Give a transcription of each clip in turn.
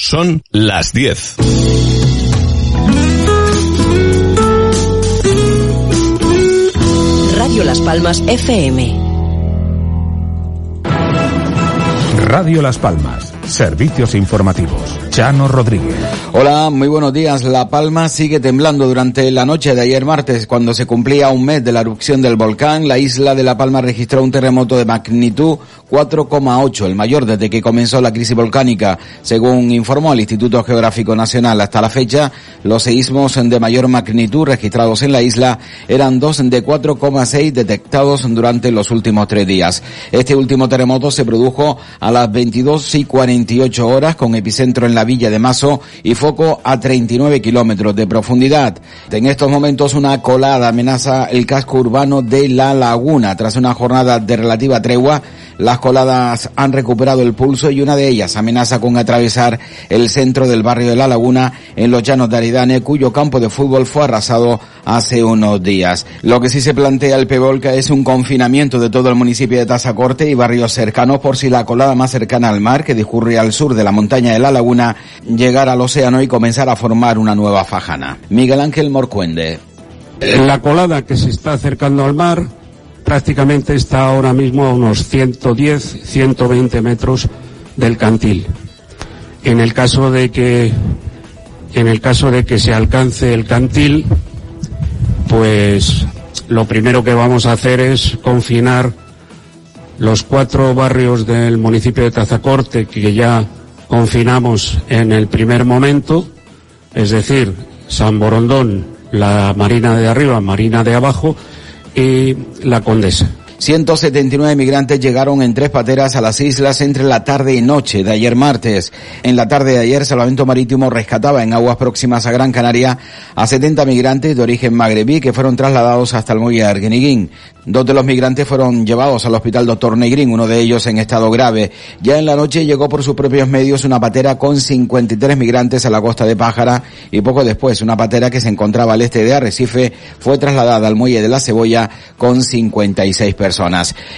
Son las 10. Radio Las Palmas FM. Radio Las Palmas. Servicios informativos. Chano Rodríguez. Hola, muy buenos días. La Palma sigue temblando durante la noche de ayer martes, cuando se cumplía un mes de la erupción del volcán. La isla de La Palma registró un terremoto de magnitud 4,8, el mayor desde que comenzó la crisis volcánica. Según informó el Instituto Geográfico Nacional, hasta la fecha, los seísmos de mayor magnitud registrados en la isla eran dos de 4,6 detectados durante los últimos tres días. Este último terremoto se produjo a las 22 y 48 horas con epicentro en la villa de Mazo y foco a 39 kilómetros de profundidad. En estos momentos una colada amenaza el casco urbano de La Laguna. Tras una jornada de relativa tregua, las coladas han recuperado el pulso y una de ellas amenaza con atravesar el centro del barrio de La Laguna en los llanos de Aridane, cuyo campo de fútbol fue arrasado hace unos días. Lo que sí se plantea el Pevolca es un confinamiento de todo el municipio de Tazacorte y barrios cercanos por si la colada más cercana al mar, que discurre al sur de la montaña de La Laguna, llegara al océano y comenzar a formar una nueva fajana. Miguel Ángel Morcuende. La colada que se está acercando al mar prácticamente está ahora mismo a unos 110, 120 metros del cantil. En el caso de que en el caso de que se alcance el cantil, pues lo primero que vamos a hacer es confinar los cuatro barrios del municipio de Tazacorte que ya confinamos en el primer momento, es decir, San Borondón, la Marina de arriba, Marina de abajo, y la Condesa. 179 migrantes llegaron en tres pateras a las islas entre la tarde y noche de ayer martes. En la tarde de ayer, Salvamento Marítimo rescataba en aguas próximas a Gran Canaria a 70 migrantes de origen magrebí que fueron trasladados hasta el muelle de Arguiniguín. Dos de los migrantes fueron llevados al hospital Doctor Negrín, uno de ellos en estado grave. Ya en la noche llegó por sus propios medios una patera con 53 migrantes a la costa de Pájara y poco después una patera que se encontraba al este de Arrecife fue trasladada al muelle de la Cebolla con 56 personas.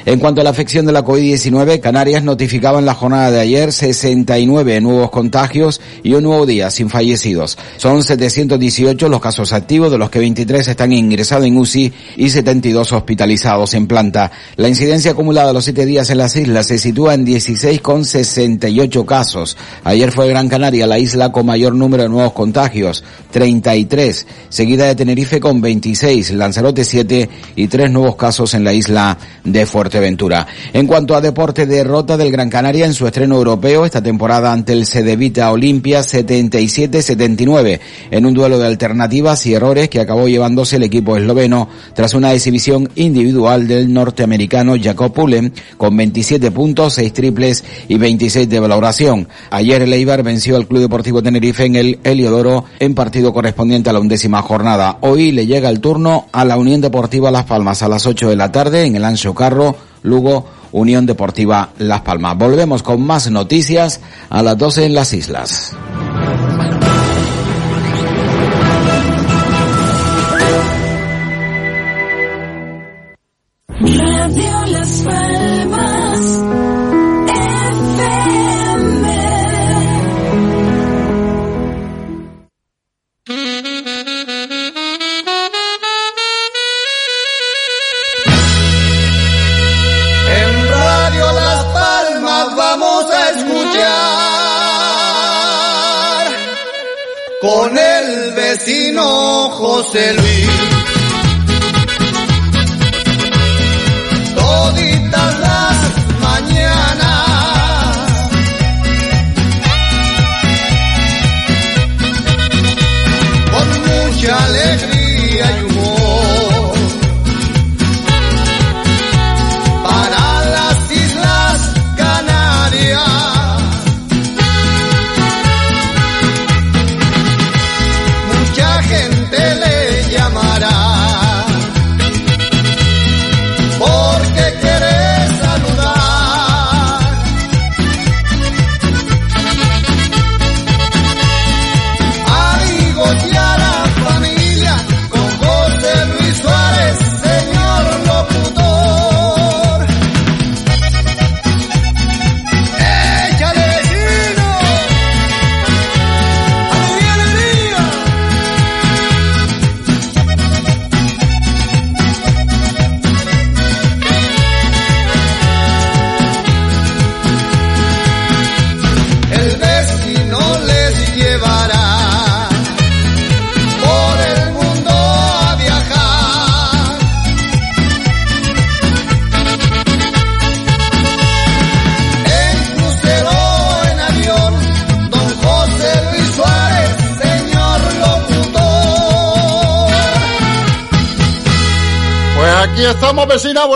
En cuanto a la afección de la COVID-19, Canarias notificaba en la jornada de ayer 69 nuevos contagios y un nuevo día sin fallecidos. Son 718 los casos activos, de los que 23 están ingresados en UCI y 72 hospitalizados en planta. La incidencia acumulada a los siete días en las islas se sitúa en 16,68 casos. Ayer fue Gran Canaria la isla con mayor número de nuevos contagios, 33, seguida de Tenerife con 26, Lanzarote 7 y tres nuevos casos en la isla de Fuerteventura. En cuanto a deporte, derrota del Gran Canaria en su estreno europeo esta temporada ante el Cedevita Olimpia 77-79 en un duelo de alternativas y errores que acabó llevándose el equipo esloveno tras una exhibición individual individual del norteamericano Jacob Pullen con 27 puntos, 6 triples y 26 de valoración. Ayer el Eibar venció al Club Deportivo Tenerife en el Heliodoro en partido correspondiente a la undécima jornada. Hoy le llega el turno a la Unión Deportiva Las Palmas a las 8 de la tarde en el Ancho Carro, Lugo, Unión Deportiva Las Palmas. Volvemos con más noticias a las 12 en las islas.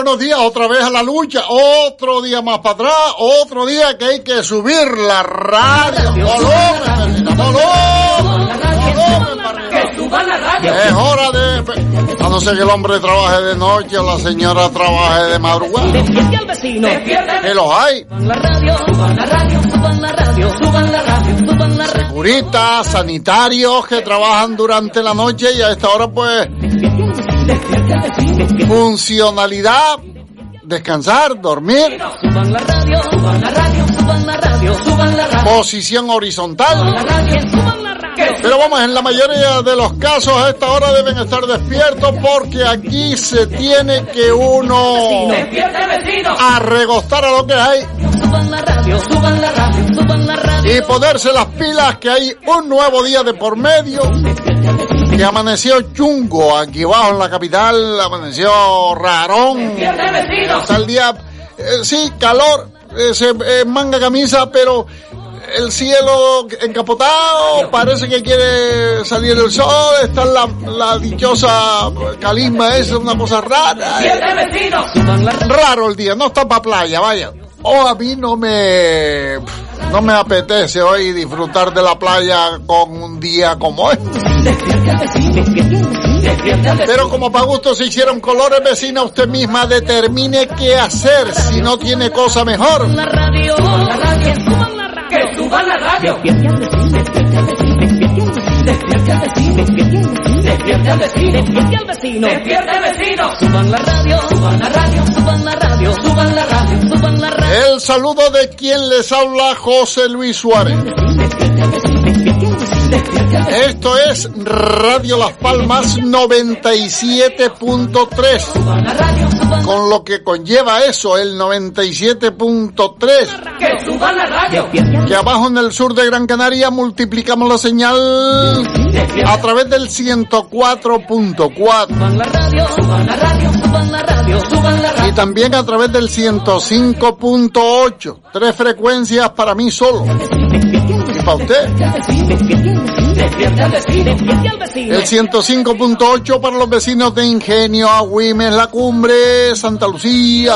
Buenos días, otra vez a la lucha, otro día más para atrás, otro día que hay que subir la radio. ¡Volumen, volumen! Es hora de... A no ser que el hombre trabaje de noche o la señora trabaje de madrugada. Despierte al vecino. Que los hay. La radio, suban la radio, suban la radio, suban la radio, suban la radio. Curitas, sanitarios que trabajan durante la noche y a esta hora pues funcionalidad, descansar, dormir, posición horizontal. Pero vamos, en la mayoría de los casos a esta hora deben estar despiertos porque aquí se tiene que uno arregostar a lo que hay y ponerse las pilas que hay un nuevo día de por medio que amaneció chungo aquí abajo en la capital, amaneció rarón. Está el día, eh, sí, calor, eh, se, eh, manga camisa, pero el cielo encapotado, parece que quiere salir el sol, está la, la dichosa calisma esa, una cosa rara. Raro el día, no está para playa, vaya. O a mí no me, no me apetece hoy disfrutar de la playa con un día como este. Pero como para gusto se hicieron colores, vecina, usted misma determine qué hacer si no tiene cosa mejor. Suban la radio, suban la radio, suban la radio. Que suban la radio. Despierte al vecino. Despierte al vecino. Despierte al vecino. Despierte al vecino. Suban la radio, suban la radio, suban la radio, suban la radio, suban la radio. El saludo de quien les habla, José Luis Suárez. Esto es Radio Las Palmas 97.3. Suban la radio, suban Con lo que conlleva eso, el 97.3. Que suban la radio. Que abajo en el sur de Gran Canaria multiplicamos la señal a través del 104.4. Suban la radio, suban la radio, suban la radio, suban la Y también a través del 105.8. Tres frecuencias para mí solo. Para usted. El 105.8 para los vecinos de Ingenio, Agüimes, La Cumbre, Santa Lucía.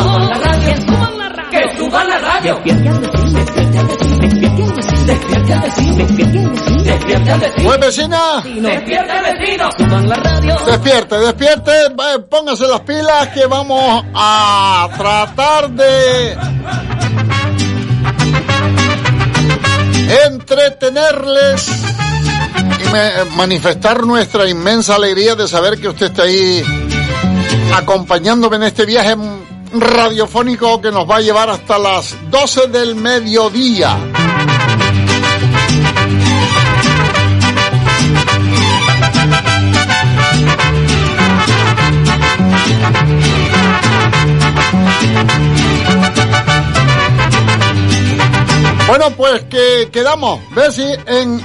Que suban la radio. Pues vecina, Despierte al vecino. Despierte, despierte, póngase las pilas que vamos a tratar de entretenerles y manifestar nuestra inmensa alegría de saber que usted está ahí acompañándome en este viaje radiofónico que nos va a llevar hasta las 12 del mediodía. Bueno, pues que quedamos, Bessie, en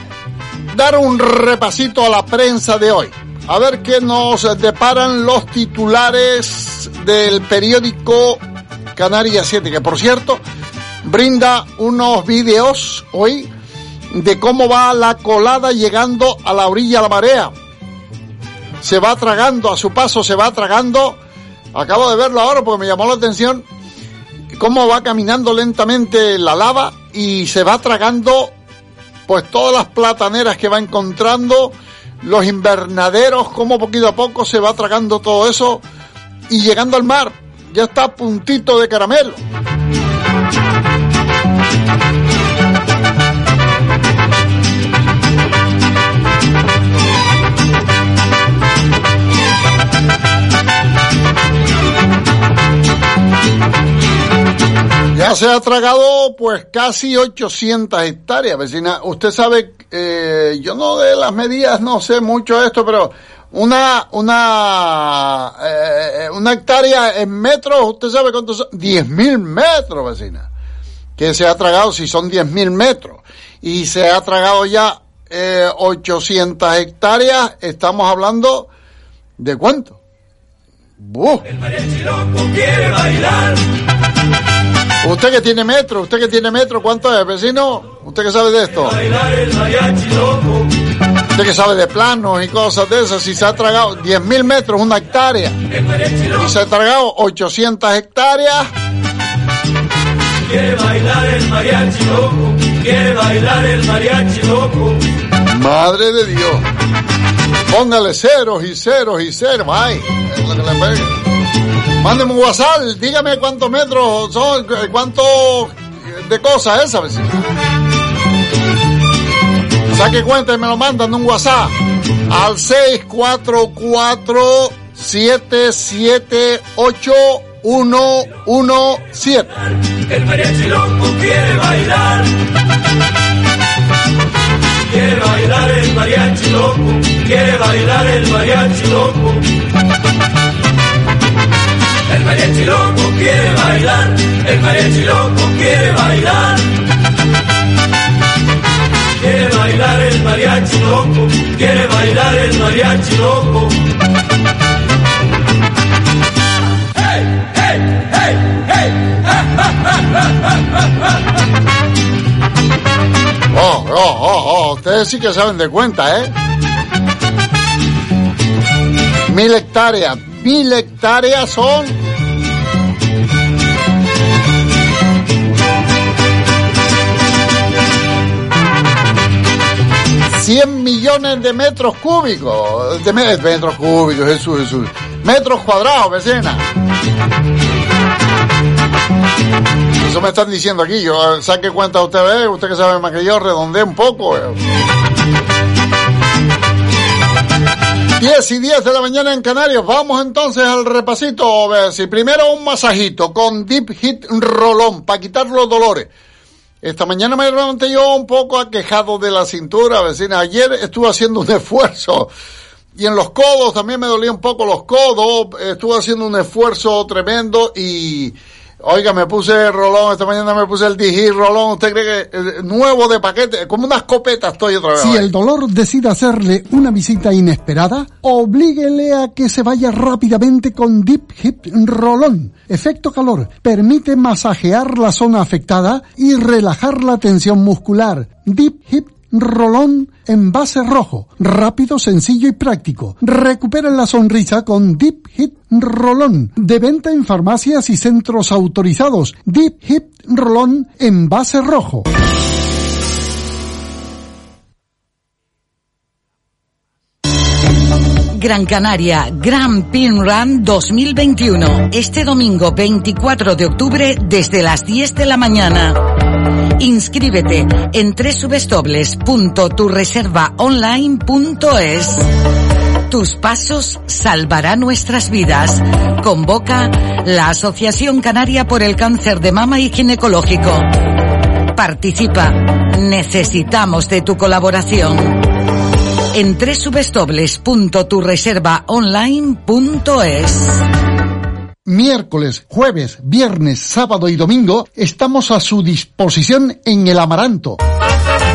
dar un repasito a la prensa de hoy. A ver qué nos deparan los titulares del periódico Canarias 7, que por cierto brinda unos vídeos hoy de cómo va la colada llegando a la orilla de la marea. Se va tragando, a su paso se va tragando. Acabo de verlo ahora porque me llamó la atención cómo va caminando lentamente la lava y se va tragando pues todas las plataneras que va encontrando, los invernaderos, como poquito a poco se va tragando todo eso y llegando al mar, ya está a puntito de caramelo. Ya se ha tragado pues casi 800 hectáreas, vecina. Usted sabe, eh, yo no de las medidas no sé mucho esto, pero una una eh, una hectárea en metros, usted sabe cuántos son, 10.000 metros, vecina. Que se ha tragado si son 10.000 metros y se ha tragado ya eh, 800 hectáreas, estamos hablando de cuánto? ¡Buf! Usted que tiene metro, usted que tiene metro, ¿cuánto es, vecino? ¿Usted qué sabe de esto? Usted que sabe de planos y cosas de esas, si se ha tragado 10.000 metros, una hectárea, y se ha tragado 800 hectáreas, Quiere bailar el mariachi loco, quiere bailar el mariachi loco. madre de Dios. Póngale ceros y ceros y ceros, ay, es lo que le pegue. Mándeme un WhatsApp, dígame cuántos metros son, cuánto de cosas vecino. Saque cuenta y me lo mandan un WhatsApp al 644 778 117. El mariachi loco quiere bailar. Quiere bailar el mariachi loco, quiere bailar el mariachi loco. Quiere bailar, el mariachi loco quiere bailar. Quiere bailar el mariachi loco, quiere bailar el mariachi loco. ¡Hey, hey, hey, hey! Oh, oh, oh, oh, ustedes sí que saben de cuenta, ¿eh? Mil hectáreas, mil hectáreas son... Cien millones de metros cúbicos, de me- metros cúbicos, Jesús, Jesús, metros cuadrados, vecina. Eso me están diciendo aquí. Yo saque cuenta usted ve, usted que sabe más que yo, redondee un poco. eh. 10 y 10 de la mañana en Canarias. Vamos entonces al repasito. Si primero un masajito con Deep Hit Rolón para quitar los dolores. Esta mañana me levanté yo un poco aquejado de la cintura, vecina. Ayer estuve haciendo un esfuerzo. Y en los codos también me dolía un poco los codos. Estuve haciendo un esfuerzo tremendo y... Oiga, me puse rolón, esta mañana me puse el Digi rolón, ¿usted cree que eh, nuevo de paquete? Como una escopeta estoy otra vez. Si el dolor decide hacerle una visita inesperada, oblíguele a que se vaya rápidamente con Deep Hip Rolón. Efecto calor. Permite masajear la zona afectada y relajar la tensión muscular. Deep Hip Rolón en base rojo. Rápido, sencillo y práctico. Recupera la sonrisa con Deep Hit Rolón. De venta en farmacias y centros autorizados. Deep Hit Rolón en base rojo. Gran Canaria Grand Pin Run 2021. Este domingo 24 de octubre desde las 10 de la mañana. Inscríbete en www.turreservaonline.es. Tus pasos salvarán nuestras vidas. Convoca la Asociación Canaria por el Cáncer de Mama y Ginecológico. Participa. Necesitamos de tu colaboración en www.turreservaonline.es. Miércoles, jueves, viernes, sábado y domingo estamos a su disposición en el Amaranto.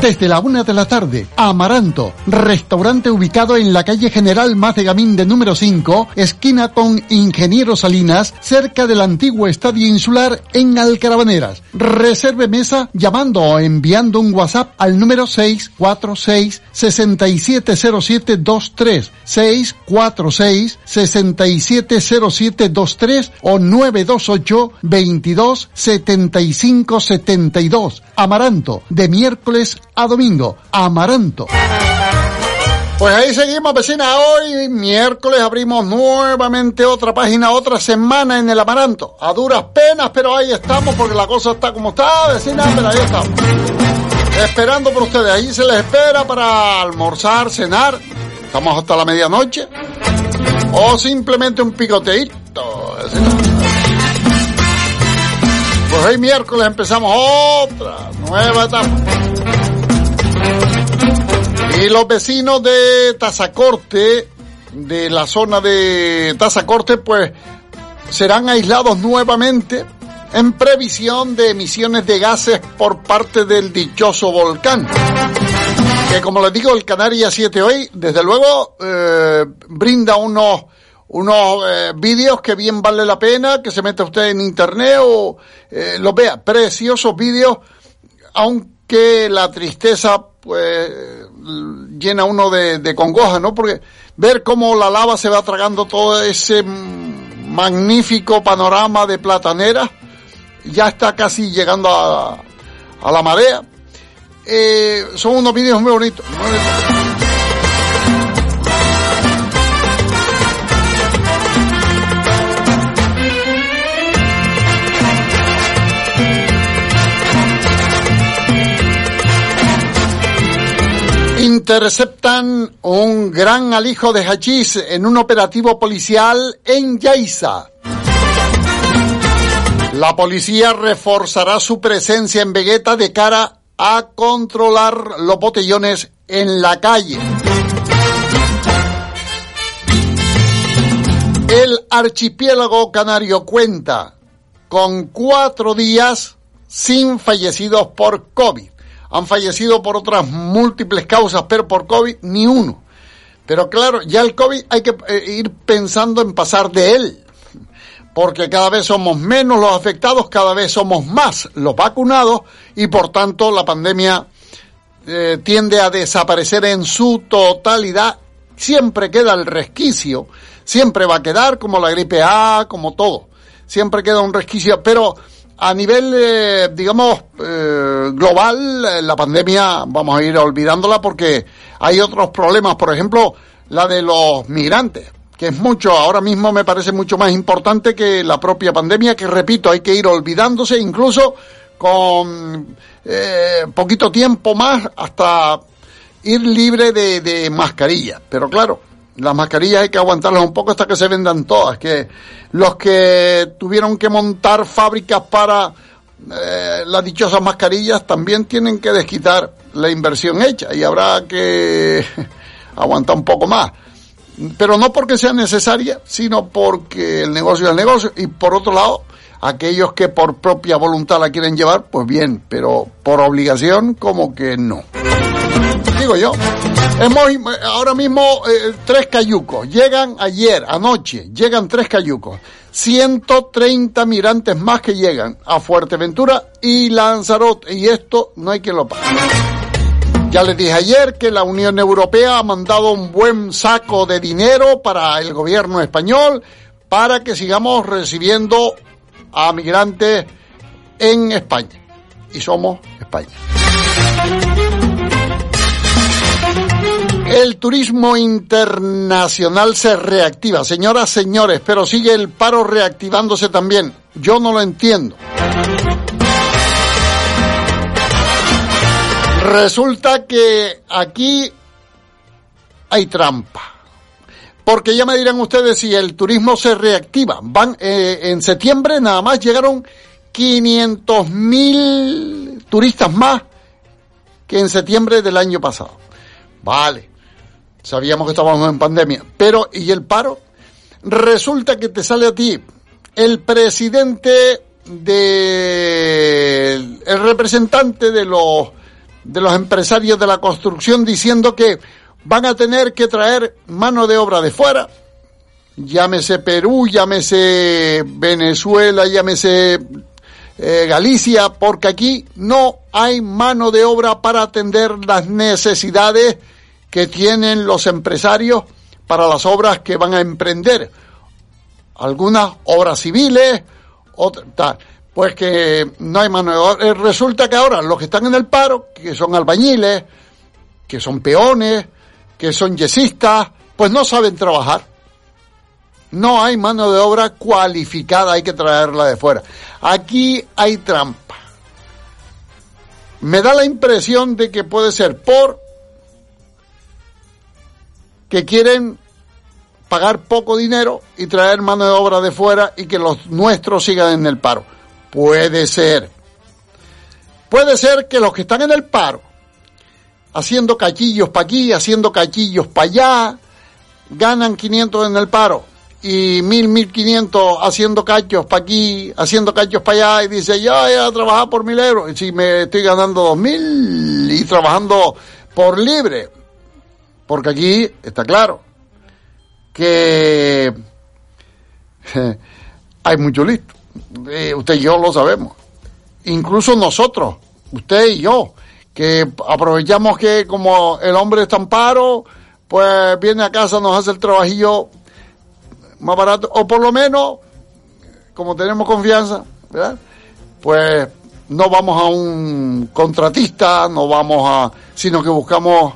Desde la una de la tarde, Amaranto, restaurante ubicado en la calle General Gamín de número 5, esquina con Ingeniero Salinas, cerca del antiguo Estadio Insular en Alcarabaneras. Reserve mesa llamando o enviando un WhatsApp al número 646 670723 646 670723 o 928 22 75 72. Amaranto, de miércoles a domingo. Amaranto. Pues ahí seguimos, vecina. Hoy, miércoles, abrimos nuevamente otra página, otra semana en el Amaranto. A duras penas, pero ahí estamos porque la cosa está como está, vecina, pero ahí estamos. Esperando por ustedes. Ahí se les espera para almorzar, cenar. Estamos hasta la medianoche. O simplemente un picoteíto. vecina. Pues hoy miércoles empezamos otra nueva etapa. Y los vecinos de Tazacorte, de la zona de Tazacorte, pues serán aislados nuevamente en previsión de emisiones de gases por parte del dichoso volcán. Que como les digo, el Canarias 7 hoy, desde luego, eh, brinda unos, unos eh, vídeos que bien vale la pena que se meta usted en internet o eh, los vea. Preciosos vídeos, aun que la tristeza pues llena uno de, congoja, ¿no? Porque ver cómo la lava se va tragando todo ese magnífico panorama de platanera, ya está casi llegando a, la marea. Eh, son unos vídeos muy bonitos. Interceptan un gran alijo de hachís en un operativo policial en Yaiza. La policía reforzará su presencia en Vegeta de cara a controlar los botellones en la calle. El archipiélago canario cuenta con cuatro días sin fallecidos por COVID. Han fallecido por otras múltiples causas, pero por COVID ni uno. Pero claro, ya el COVID hay que eh, ir pensando en pasar de él porque cada vez somos menos los afectados, cada vez somos más los vacunados y por tanto la pandemia eh, tiende a desaparecer en su totalidad. Siempre queda el resquicio, siempre va a quedar como la gripe A, como todo. Siempre queda un resquicio, pero a nivel, eh, digamos, eh, global, eh, la pandemia vamos a ir olvidándola porque hay otros problemas, por ejemplo, la de los migrantes que es mucho, ahora mismo me parece mucho más importante que la propia pandemia, que repito, hay que ir olvidándose incluso con eh, poquito tiempo más hasta ir libre de, de mascarilla. Pero claro, las mascarillas hay que aguantarlas un poco hasta que se vendan todas, que los que tuvieron que montar fábricas para eh, las dichosas mascarillas también tienen que desquitar la inversión hecha y habrá que aguantar un poco más pero no porque sea necesaria, sino porque el negocio es el negocio. Y por otro lado, aquellos que por propia voluntad la quieren llevar, pues bien, pero por obligación como que no. Digo yo, hemos ahora mismo eh, tres cayucos, llegan ayer, anoche, llegan tres cayucos, 130 migrantes más que llegan a Fuerteventura y Lanzarote, y esto no hay quien lo pague. Ya les dije ayer que la Unión Europea ha mandado un buen saco de dinero para el gobierno español para que sigamos recibiendo a migrantes en España. Y somos España. El turismo internacional se reactiva. Señoras, señores, pero sigue el paro reactivándose también. Yo no lo entiendo. Resulta que aquí hay trampa. Porque ya me dirán ustedes si el turismo se reactiva. Van eh, en septiembre nada más llegaron 500 mil turistas más que en septiembre del año pasado. Vale, sabíamos que estábamos en pandemia. Pero, ¿y el paro? Resulta que te sale a ti el presidente de el representante de los de los empresarios de la construcción diciendo que van a tener que traer mano de obra de fuera, llámese Perú, llámese Venezuela, llámese eh, Galicia, porque aquí no hay mano de obra para atender las necesidades que tienen los empresarios para las obras que van a emprender. Algunas obras civiles, otras tal pues que no hay mano de obra. Eh, resulta que ahora los que están en el paro, que son albañiles, que son peones, que son yesistas, pues no saben trabajar. No hay mano de obra cualificada, hay que traerla de fuera. Aquí hay trampa. Me da la impresión de que puede ser por que quieren pagar poco dinero y traer mano de obra de fuera y que los nuestros sigan en el paro. Puede ser. Puede ser que los que están en el paro, haciendo cachillos para aquí, haciendo cachillos para allá, ganan 500 en el paro y 1000, 1500 haciendo cachos para aquí, haciendo cachos para allá y dice, yo voy a trabajar por mil euros. Y si me estoy ganando 2000 y trabajando por libre, porque aquí está claro que hay mucho listo. Eh, usted y yo lo sabemos. Incluso nosotros, usted y yo, que aprovechamos que como el hombre está en paro, pues viene a casa, nos hace el trabajillo más barato, o por lo menos, como tenemos confianza, ¿verdad? Pues no vamos a un contratista, no vamos a, sino que buscamos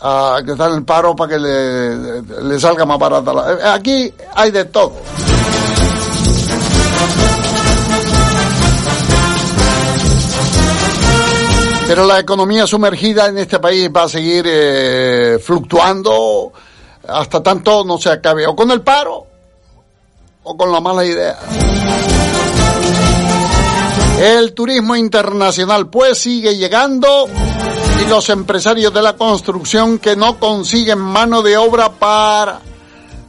a que está en el paro para que le, le salga más barata. la- Aquí hay de todo. Pero la economía sumergida en este país va a seguir eh, fluctuando hasta tanto no se acabe o con el paro o con la mala idea. El turismo internacional pues sigue llegando y los empresarios de la construcción que no consiguen mano de obra para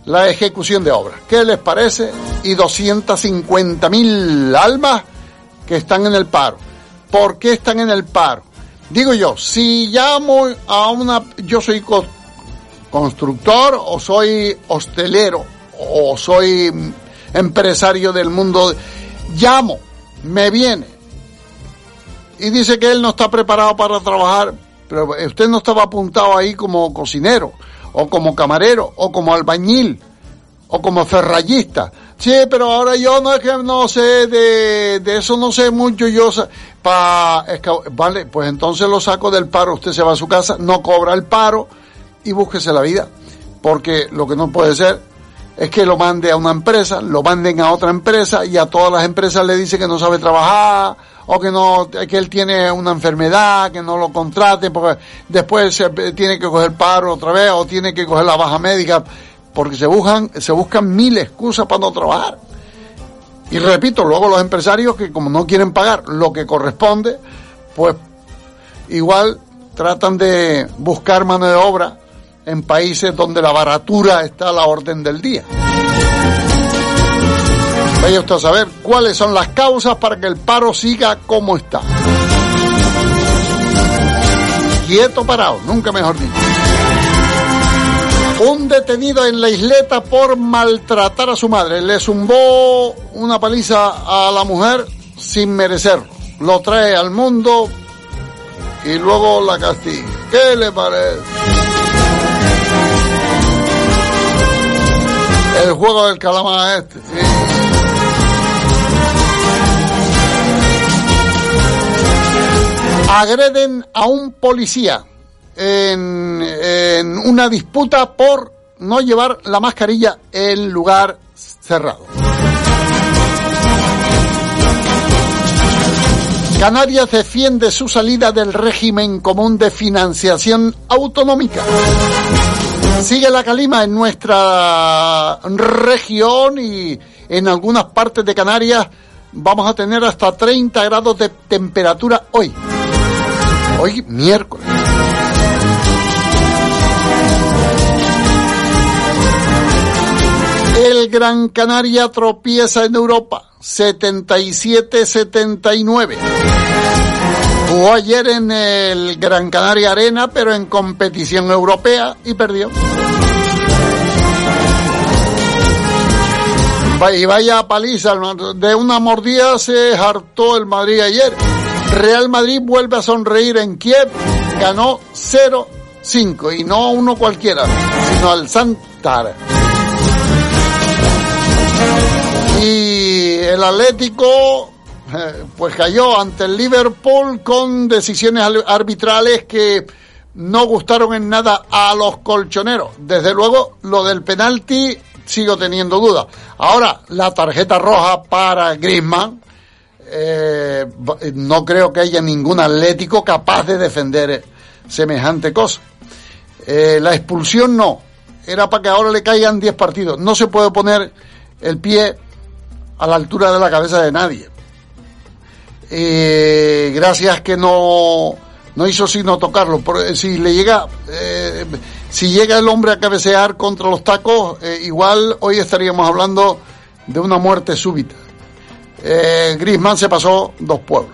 la ejecución de obras. ¿Qué les parece? Y 250 mil almas que están en el paro. ¿Por qué están en el paro? Digo yo, si llamo a una, yo soy co- constructor o soy hostelero o soy mm, empresario del mundo, llamo, me viene y dice que él no está preparado para trabajar, pero usted no estaba apuntado ahí como cocinero o como camarero o como albañil o como ferrallista. Sí, pero ahora yo no es que no sé de, de eso, no sé mucho. Yo pa, esca- vale, pues entonces lo saco del paro. Usted se va a su casa, no cobra el paro y búsquese la vida. Porque lo que no puede ser es que lo mande a una empresa, lo manden a otra empresa y a todas las empresas le dice que no sabe trabajar o que no, que él tiene una enfermedad, que no lo contraten porque después se, tiene que coger paro otra vez o tiene que coger la baja médica porque se buscan, se buscan mil excusas para no trabajar. Y repito, luego los empresarios que como no quieren pagar lo que corresponde, pues igual tratan de buscar mano de obra en países donde la baratura está a la orden del día. Vaya usted a saber cuáles son las causas para que el paro siga como está. Quieto parado, nunca mejor dicho. Un detenido en la isleta por maltratar a su madre. Le zumbó una paliza a la mujer sin merecerlo. Lo trae al mundo y luego la castiga. ¿Qué le parece? El juego del calamar este. Agreden a un policía en una disputa por no llevar la mascarilla en lugar cerrado. Canarias defiende su salida del régimen común de financiación autonómica. Sigue la calima en nuestra región y en algunas partes de Canarias vamos a tener hasta 30 grados de temperatura hoy. Hoy miércoles. El Gran Canaria tropieza en Europa, 77-79. Jugó ayer en el Gran Canaria Arena, pero en competición europea y perdió. Y vaya paliza, de una mordida se hartó el Madrid ayer. Real Madrid vuelve a sonreír en Kiev, ganó 0-5 y no uno cualquiera, sino al Santar. Y el Atlético eh, pues cayó ante el Liverpool con decisiones al- arbitrales que no gustaron en nada a los colchoneros. Desde luego, lo del penalti sigo teniendo dudas. Ahora, la tarjeta roja para Griezmann, eh, no creo que haya ningún atlético capaz de defender semejante cosa. Eh, la expulsión no, era para que ahora le caigan 10 partidos. No se puede poner el pie a la altura de la cabeza de nadie. Eh, gracias que no, no hizo sino tocarlo. Por- si le llega, eh, si llega el hombre a cabecear contra los tacos, eh, igual hoy estaríamos hablando de una muerte súbita. Eh, Griezmann se pasó dos pueblos.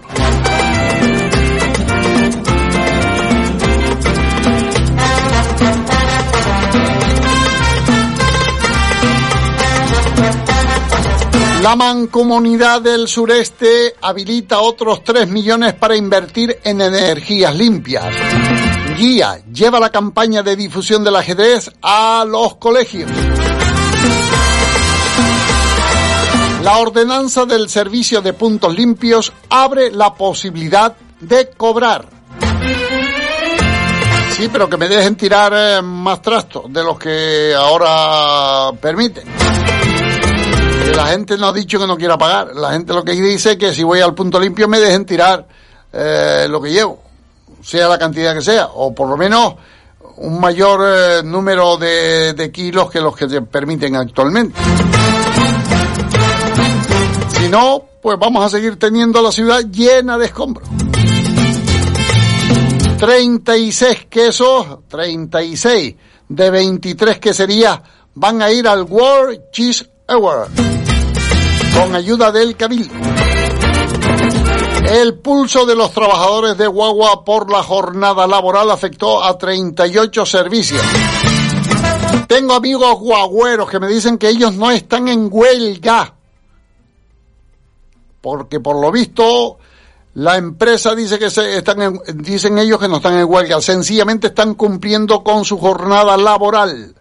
La mancomunidad del sureste habilita otros 3 millones para invertir en energías limpias. Guía lleva la campaña de difusión del ajedrez a los colegios. La ordenanza del servicio de puntos limpios abre la posibilidad de cobrar. Sí, pero que me dejen tirar eh, más trastos de los que ahora permiten. La gente no ha dicho que no quiera pagar. La gente lo que dice es que si voy al punto limpio me dejen tirar eh, lo que llevo, sea la cantidad que sea, o por lo menos un mayor eh, número de, de kilos que los que se permiten actualmente. Si no, pues vamos a seguir teniendo la ciudad llena de escombros. 36 quesos, 36 de 23 queserías van a ir al World Cheese Award con ayuda del Cabildo. El pulso de los trabajadores de Guagua por la jornada laboral afectó a 38 servicios. Tengo amigos guagüeros que me dicen que ellos no están en huelga. Porque por lo visto la empresa dice que se están en- dicen ellos que no están en huelga, sencillamente están cumpliendo con su jornada laboral.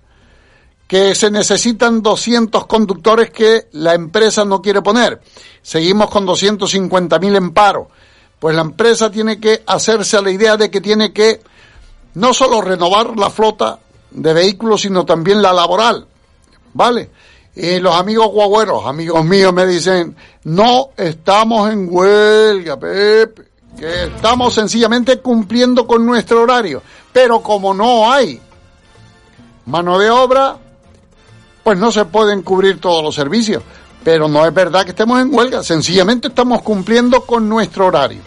Que se necesitan 200 conductores que la empresa no quiere poner. Seguimos con 250.000 en paro. Pues la empresa tiene que hacerse a la idea de que tiene que no solo renovar la flota de vehículos, sino también la laboral. ¿Vale? Y los amigos guagüeros, amigos míos, me dicen, no estamos en huelga, Pepe, que estamos sencillamente cumpliendo con nuestro horario. Pero como no hay mano de obra, pues no se pueden cubrir todos los servicios. Pero no es verdad que estemos en huelga, sencillamente estamos cumpliendo con nuestro horario.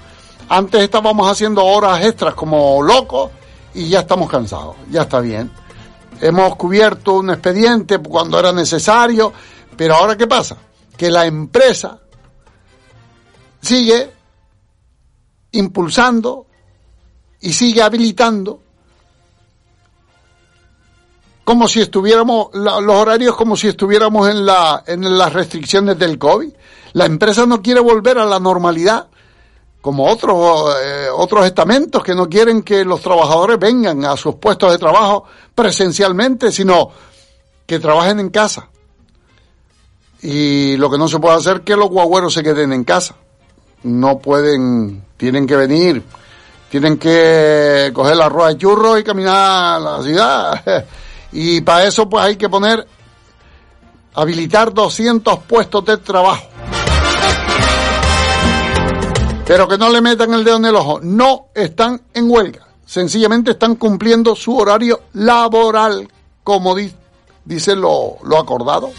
Antes estábamos haciendo horas extras como locos y ya estamos cansados, ya está bien. Hemos cubierto un expediente cuando era necesario, pero ahora ¿qué pasa? Que la empresa sigue impulsando y sigue habilitando como si estuviéramos, los horarios como si estuviéramos en, la, en las restricciones del COVID. La empresa no quiere volver a la normalidad, como otros, eh, otros estamentos que no quieren que los trabajadores vengan a sus puestos de trabajo presencialmente, sino que trabajen en casa. Y lo que no se puede hacer es que los guagüeros se queden en casa. No pueden, tienen que venir, tienen que coger la rueda de churros y caminar a la ciudad. Y para eso pues hay que poner, habilitar 200 puestos de trabajo. Pero que no le metan el dedo en el ojo. No están en huelga. Sencillamente están cumpliendo su horario laboral, como di- dice lo, lo acordado.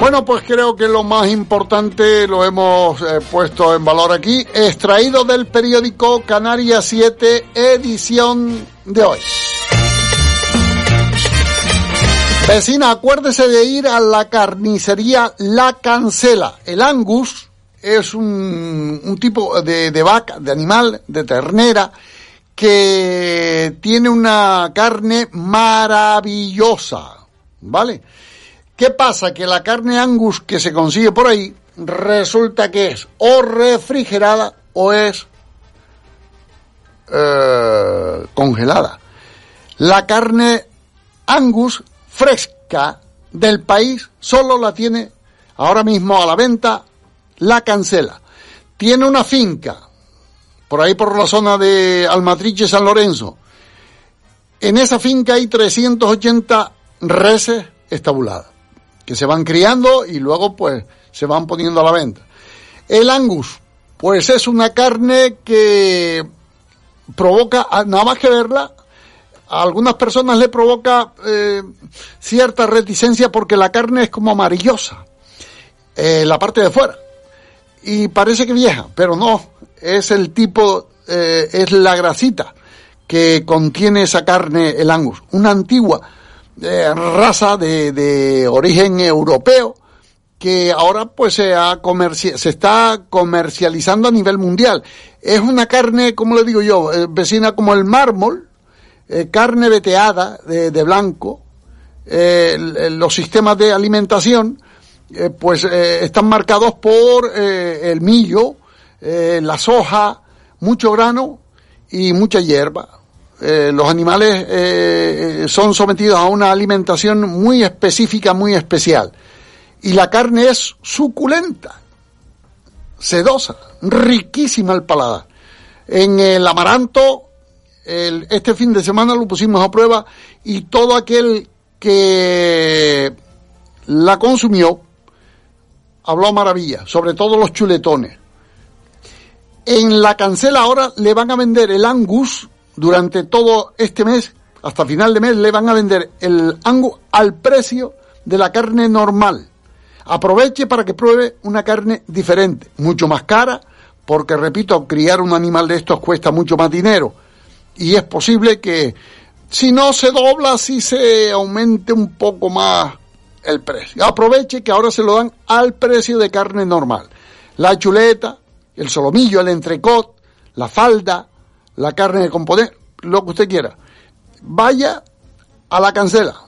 Bueno, pues creo que lo más importante lo hemos eh, puesto en valor aquí, extraído del periódico Canarias 7, edición de hoy. Vecina, acuérdese de ir a la carnicería La Cancela. El Angus es un, un tipo de, de vaca, de animal, de ternera, que tiene una carne maravillosa, ¿vale? ¿Qué pasa? Que la carne Angus que se consigue por ahí resulta que es o refrigerada o es eh, congelada. La carne Angus fresca del país solo la tiene ahora mismo a la venta la cancela. Tiene una finca por ahí por la zona de Almatriche San Lorenzo. En esa finca hay 380 reses estabuladas que se van criando y luego pues se van poniendo a la venta. El angus, pues es una carne que provoca, nada más que verla, a algunas personas le provoca eh, cierta reticencia porque la carne es como amarillosa, eh, la parte de fuera, y parece que vieja, pero no, es el tipo, eh, es la grasita que contiene esa carne, el angus, una antigua eh, raza de, de origen europeo que ahora pues se, ha se está comercializando a nivel mundial. Es una carne, como le digo yo, eh, vecina como el mármol, eh, carne veteada de, de blanco, eh, los sistemas de alimentación pues están marcados por el millo, la soja, mucho grano y mucha hierba. Eh, los animales eh, son sometidos a una alimentación muy específica, muy especial. Y la carne es suculenta, sedosa, riquísima al paladar. En el amaranto, este fin de semana lo pusimos a prueba y todo aquel que la consumió habló maravilla, sobre todo los chuletones. En la cancela ahora le van a vender el angus durante todo este mes, hasta final de mes le van a vender el angus al precio de la carne normal. Aproveche para que pruebe una carne diferente, mucho más cara, porque repito, criar un animal de estos cuesta mucho más dinero. Y es posible que si no se dobla, si se aumente un poco más el precio. Aproveche que ahora se lo dan al precio de carne normal. La chuleta, el solomillo, el entrecot, la falda, la carne de componer, lo que usted quiera. Vaya a la cancela.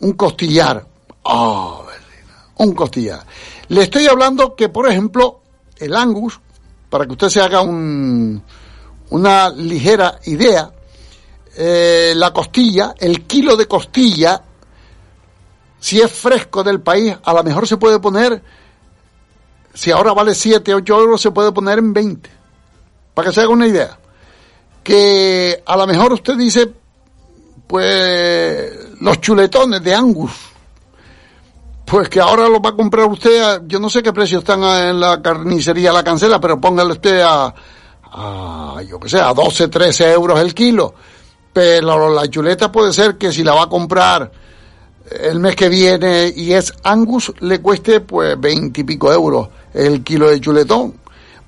Un costillar. Vecina, un costillar. Le estoy hablando que, por ejemplo, el angus, para que usted se haga un, una ligera idea, eh, la costilla, el kilo de costilla, si es fresco del país, a lo mejor se puede poner, si ahora vale 7, 8 euros, se puede poner en 20. Para que se haga una idea. Que a lo mejor usted dice, pues, los chuletones de Angus. Pues que ahora los va a comprar usted, a- yo no sé qué precio están en la carnicería La Cancela, pero póngale usted a, a yo que sé, a 12, 13 euros el kilo. Pero la chuleta puede ser que si la va a comprar el mes que viene y es Angus, le cueste pues 20 y pico euros el kilo de chuletón.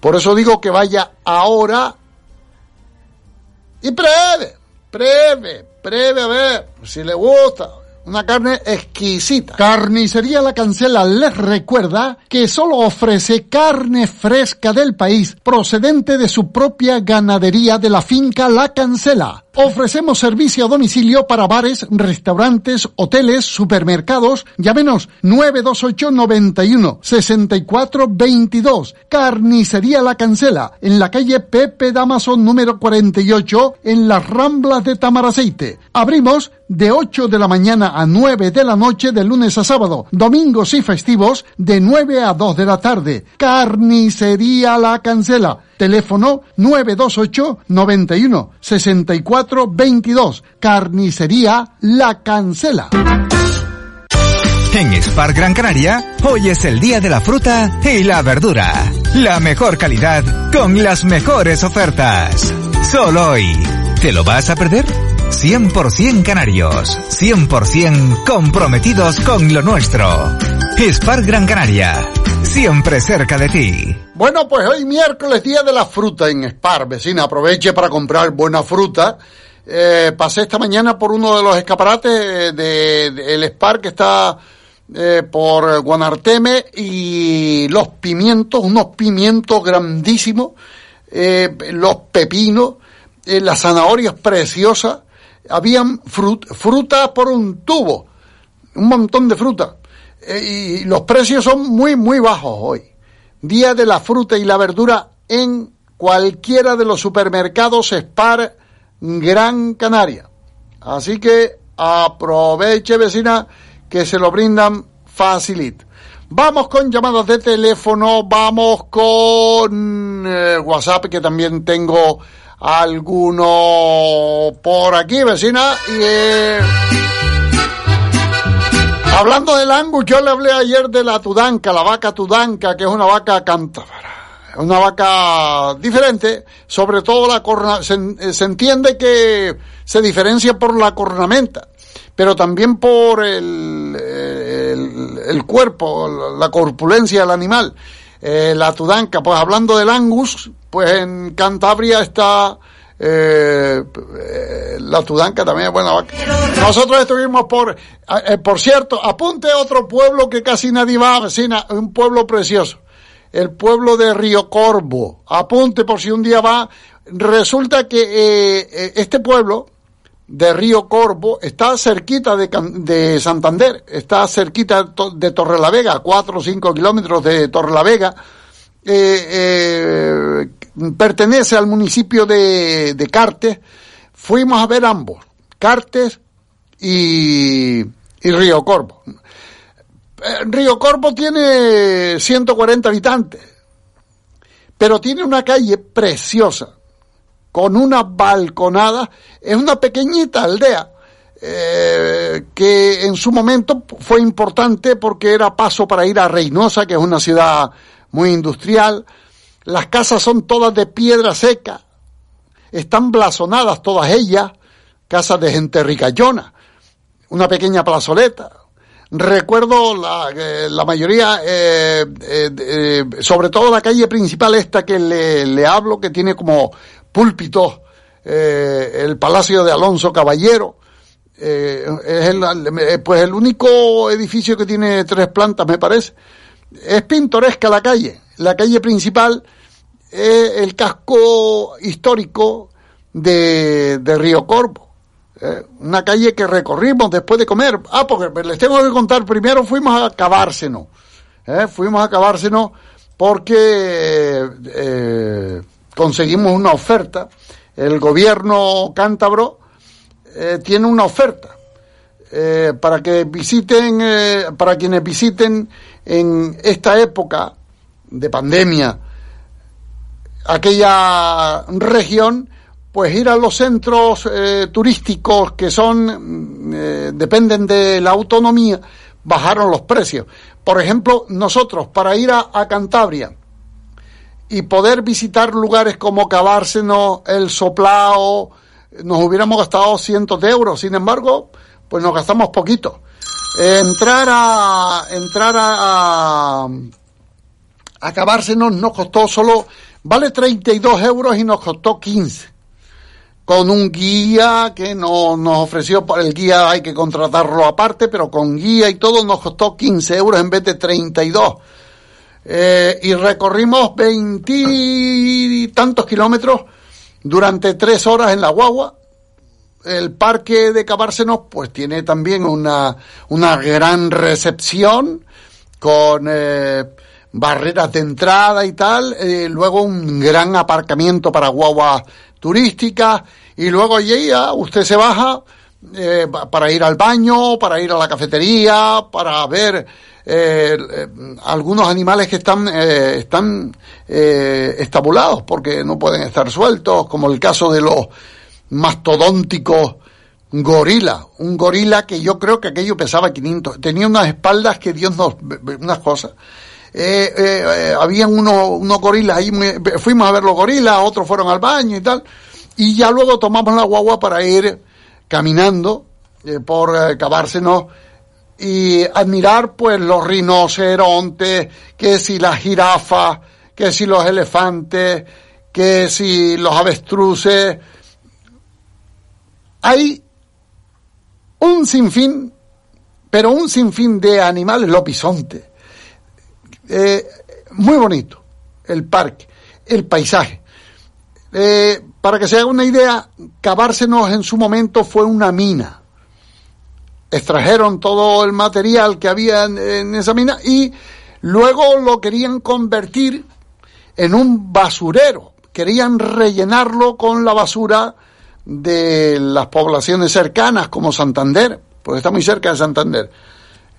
Por eso digo que vaya ahora y pruebe, pruebe, pruebe a ver si le gusta. Una carne exquisita. Carnicería La Cancela les recuerda que solo ofrece carne fresca del país procedente de su propia ganadería de la finca La Cancela. Ofrecemos servicio a domicilio para bares, restaurantes, hoteles, supermercados. Llámenos 928 91 64 22. Carnicería La Cancela en la calle Pepe Damaso número 48 en las Ramblas de Tamaraceite. Abrimos de 8 de la mañana a 9 de la noche de lunes a sábado, domingos y festivos de 9 a 2 de la tarde. Carnicería La Cancela. Teléfono 928 91 64 22. Carnicería La Cancela. En Spar Gran Canaria, hoy es el día de la fruta y la verdura. La mejor calidad con las mejores ofertas. Solo hoy. ¿Te lo vas a perder? 100% canarios, 100% comprometidos con lo nuestro. Spar Gran Canaria, siempre cerca de ti. Bueno, pues hoy miércoles, día de la fruta en Spar, vecina. Aproveche para comprar buena fruta. Eh, pasé esta mañana por uno de los escaparates del de, el Spar que está eh, por Guanarteme y los pimientos, unos pimientos grandísimos, eh, los pepinos, eh, las zanahorias preciosas. Habían frut, fruta por un tubo, un montón de fruta. Eh, y los precios son muy, muy bajos hoy. Día de la fruta y la verdura en cualquiera de los supermercados Spar Gran Canaria. Así que aproveche, vecina, que se lo brindan facilito. Vamos con llamadas de teléfono, vamos con eh, WhatsApp, que también tengo alguno por aquí, vecina. Eh, hablando del angus, yo le hablé ayer de la tudanca, la vaca tudanca, que es una vaca cántabra una vaca diferente, sobre todo la corna, se, se, entiende que se diferencia por la cornamenta, pero también por el, el, el cuerpo, la corpulencia del animal. Eh, la tudanca, pues hablando del angus, pues en Cantabria está eh, la Tudanca también es buena vaca. Nosotros estuvimos por, eh, por cierto, apunte otro pueblo que casi nadie va, vecina, un pueblo precioso, el pueblo de Río Corvo. Apunte por si un día va. Resulta que eh, este pueblo de Río Corvo está cerquita de, de Santander, está cerquita de Torrelavega, cuatro o cinco kilómetros de Torrelavega. Eh, eh, pertenece al municipio de, Cartes. Fuimos a ver ambos, Cartes y, Río Corvo. Eh, Río Corvo tiene 140 habitantes, pero tiene una calle preciosa, con una balconada, es una pequeñita aldea, que en su momento fue importante porque era paso para ir a Reynosa, que es una ciudad muy industrial. Las casas son todas de piedra seca, están blasonadas todas ellas, casas de gente ricayona, una pequeña plazoleta. Recuerdo la, eh, la mayoría, eh, eh, sobre todo la calle principal esta que le, le hablo, que tiene como púlpito eh, el Palacio de Alonso Caballero. Es el, pues el único edificio que tiene tres plantas, me parece. Es pintoresca la calle. La calle principal es el casco histórico de, de Río Corvo. Eh, una calle que recorrimos después de comer. Ah, porque les tengo que contar, primero fuimos a Cabárceno. Eh, fuimos a Cabárceno porque eh, conseguimos una oferta. El gobierno cántabro tiene una oferta para que visiten, para quienes visiten en esta época de pandemia aquella región, pues ir a los centros eh, turísticos que son, mm, eh, dependen de la autonomía, bajaron los precios. Por ejemplo, nosotros para ir a, Cantabria y poder visitar lugares como Cabárceno, El Soplao, nos hubiéramos gastado cientos de euros. Sin embargo, pues nos gastamos poquito. Entrar a, entrar a, a, a Cabárceno nos costó solo, vale 32 euros y nos costó 15 con un guía que no, nos ofreció, el guía hay que contratarlo aparte, pero con guía y todo nos costó 15 euros en vez de 32. Eh, y recorrimos veinti tantos kilómetros durante tres horas en la guagua. El parque de Cabárcenos pues tiene también una, una gran recepción con eh, barreras de entrada y tal, eh, luego un gran aparcamiento para guaguas turísticas y luego allí ya usted se baja eh, pa- para ir al baño, para ir a la cafetería, para ver eh, eh, algunos animales que están, eh, están eh, estabulados porque no pueden estar sueltos, como el caso de los mastodónticos gorila, un gorila que yo creo que aquello pesaba 500, tenía unas espaldas que Dios nos, unas cosas. Eh, eh, eh, habían unos, unos gorilas ahí, fuimos a ver los gorilas, otros fueron al baño y tal, y ya luego tomamos la guagua para ir caminando por Cabárcenos y admirar pues los rinocerontes, que si las jirafas, que si los elefantes, que si los avestruces. Hay un sinfín, pero un sinfín de animales, los bisontes. Eh, muy bonito el parque, el paisaje. Eh, para que se haga una idea, Cabárcenos en su momento fue una mina. Extrajeron todo el material que había en esa mina y luego lo querían convertir en un basurero. Querían rellenarlo con la basura de las poblaciones cercanas como Santander, porque está muy cerca de Santander.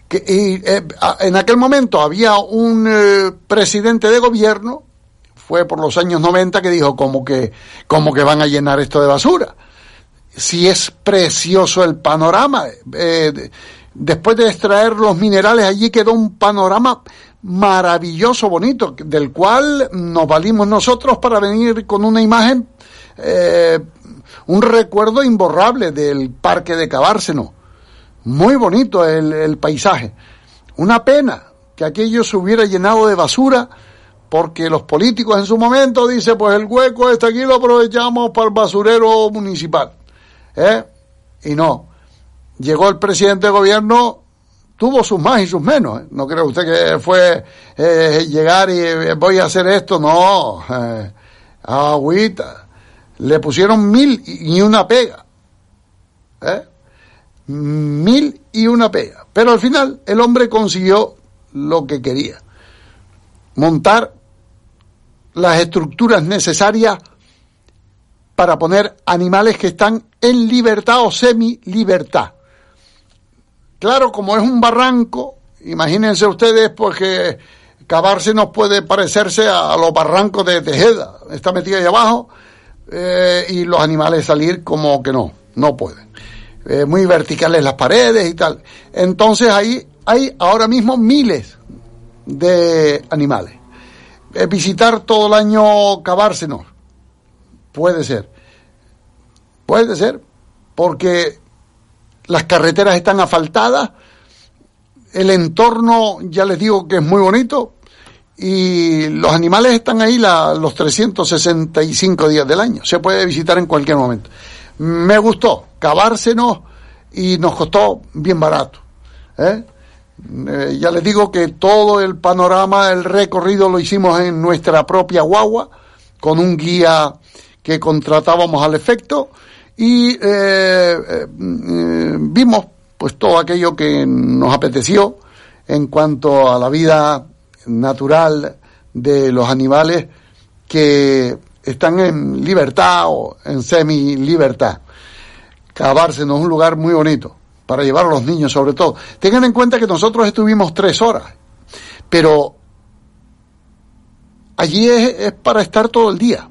Que, y, eh, en aquel momento había un eh, presidente de gobierno, fue por los años 90, que dijo como que, como que van a llenar esto de basura. Si es precioso el panorama, eh, de- después de extraer los minerales allí quedó un panorama maravilloso, bonito, del cual nos valimos nosotros para venir con una imagen, un recuerdo imborrable del parque de Cabárceno. Muy bonito el, paisaje. Una pena que aquello se hubiera llenado de basura porque los políticos en su momento dicen, pues el hueco este aquí lo aprovechamos para el basurero municipal. ¿eh? Y no, llegó el presidente de gobierno, tuvo sus más y sus menos. No cree usted que fue eh, llegar y voy a hacer esto, no. Agüita. Le pusieron mil y una pega. ¿eh? Mil y una pega. Pero al final el hombre consiguió lo que quería. Montar las estructuras necesarias para poner animales que están en libertad o semi-libertad. Claro, como es un barranco, imagínense ustedes, pues que cavarse nos puede parecerse a los barrancos de Tejeda, está metido ahí abajo, eh, y los animales salir como que no, no pueden. Eh, muy verticales las paredes y tal. Entonces ahí hay ahora mismo miles de animales. Eh, visitar todo el año Cabársenos, puede ser. Puede ser, porque las carreteras están asfaltadas, el entorno, ya les digo que es muy bonito, y los animales están ahí la, los 365 días del año. Se puede visitar en cualquier momento. Me gustó, cavársenos y nos costó bien barato. ¿eh? Eh, ya les digo que todo el panorama, el recorrido lo hicimos en nuestra propia guagua, con un guía que contratábamos al efecto y eh, eh, vimos pues todo aquello que nos apeteció en cuanto a la vida natural de los animales que están en libertad o en semi libertad. Cavársenos un lugar muy bonito para llevar a los niños sobre todo. Tengan en cuenta que nosotros estuvimos tres horas, pero allí es, es, para estar todo el día.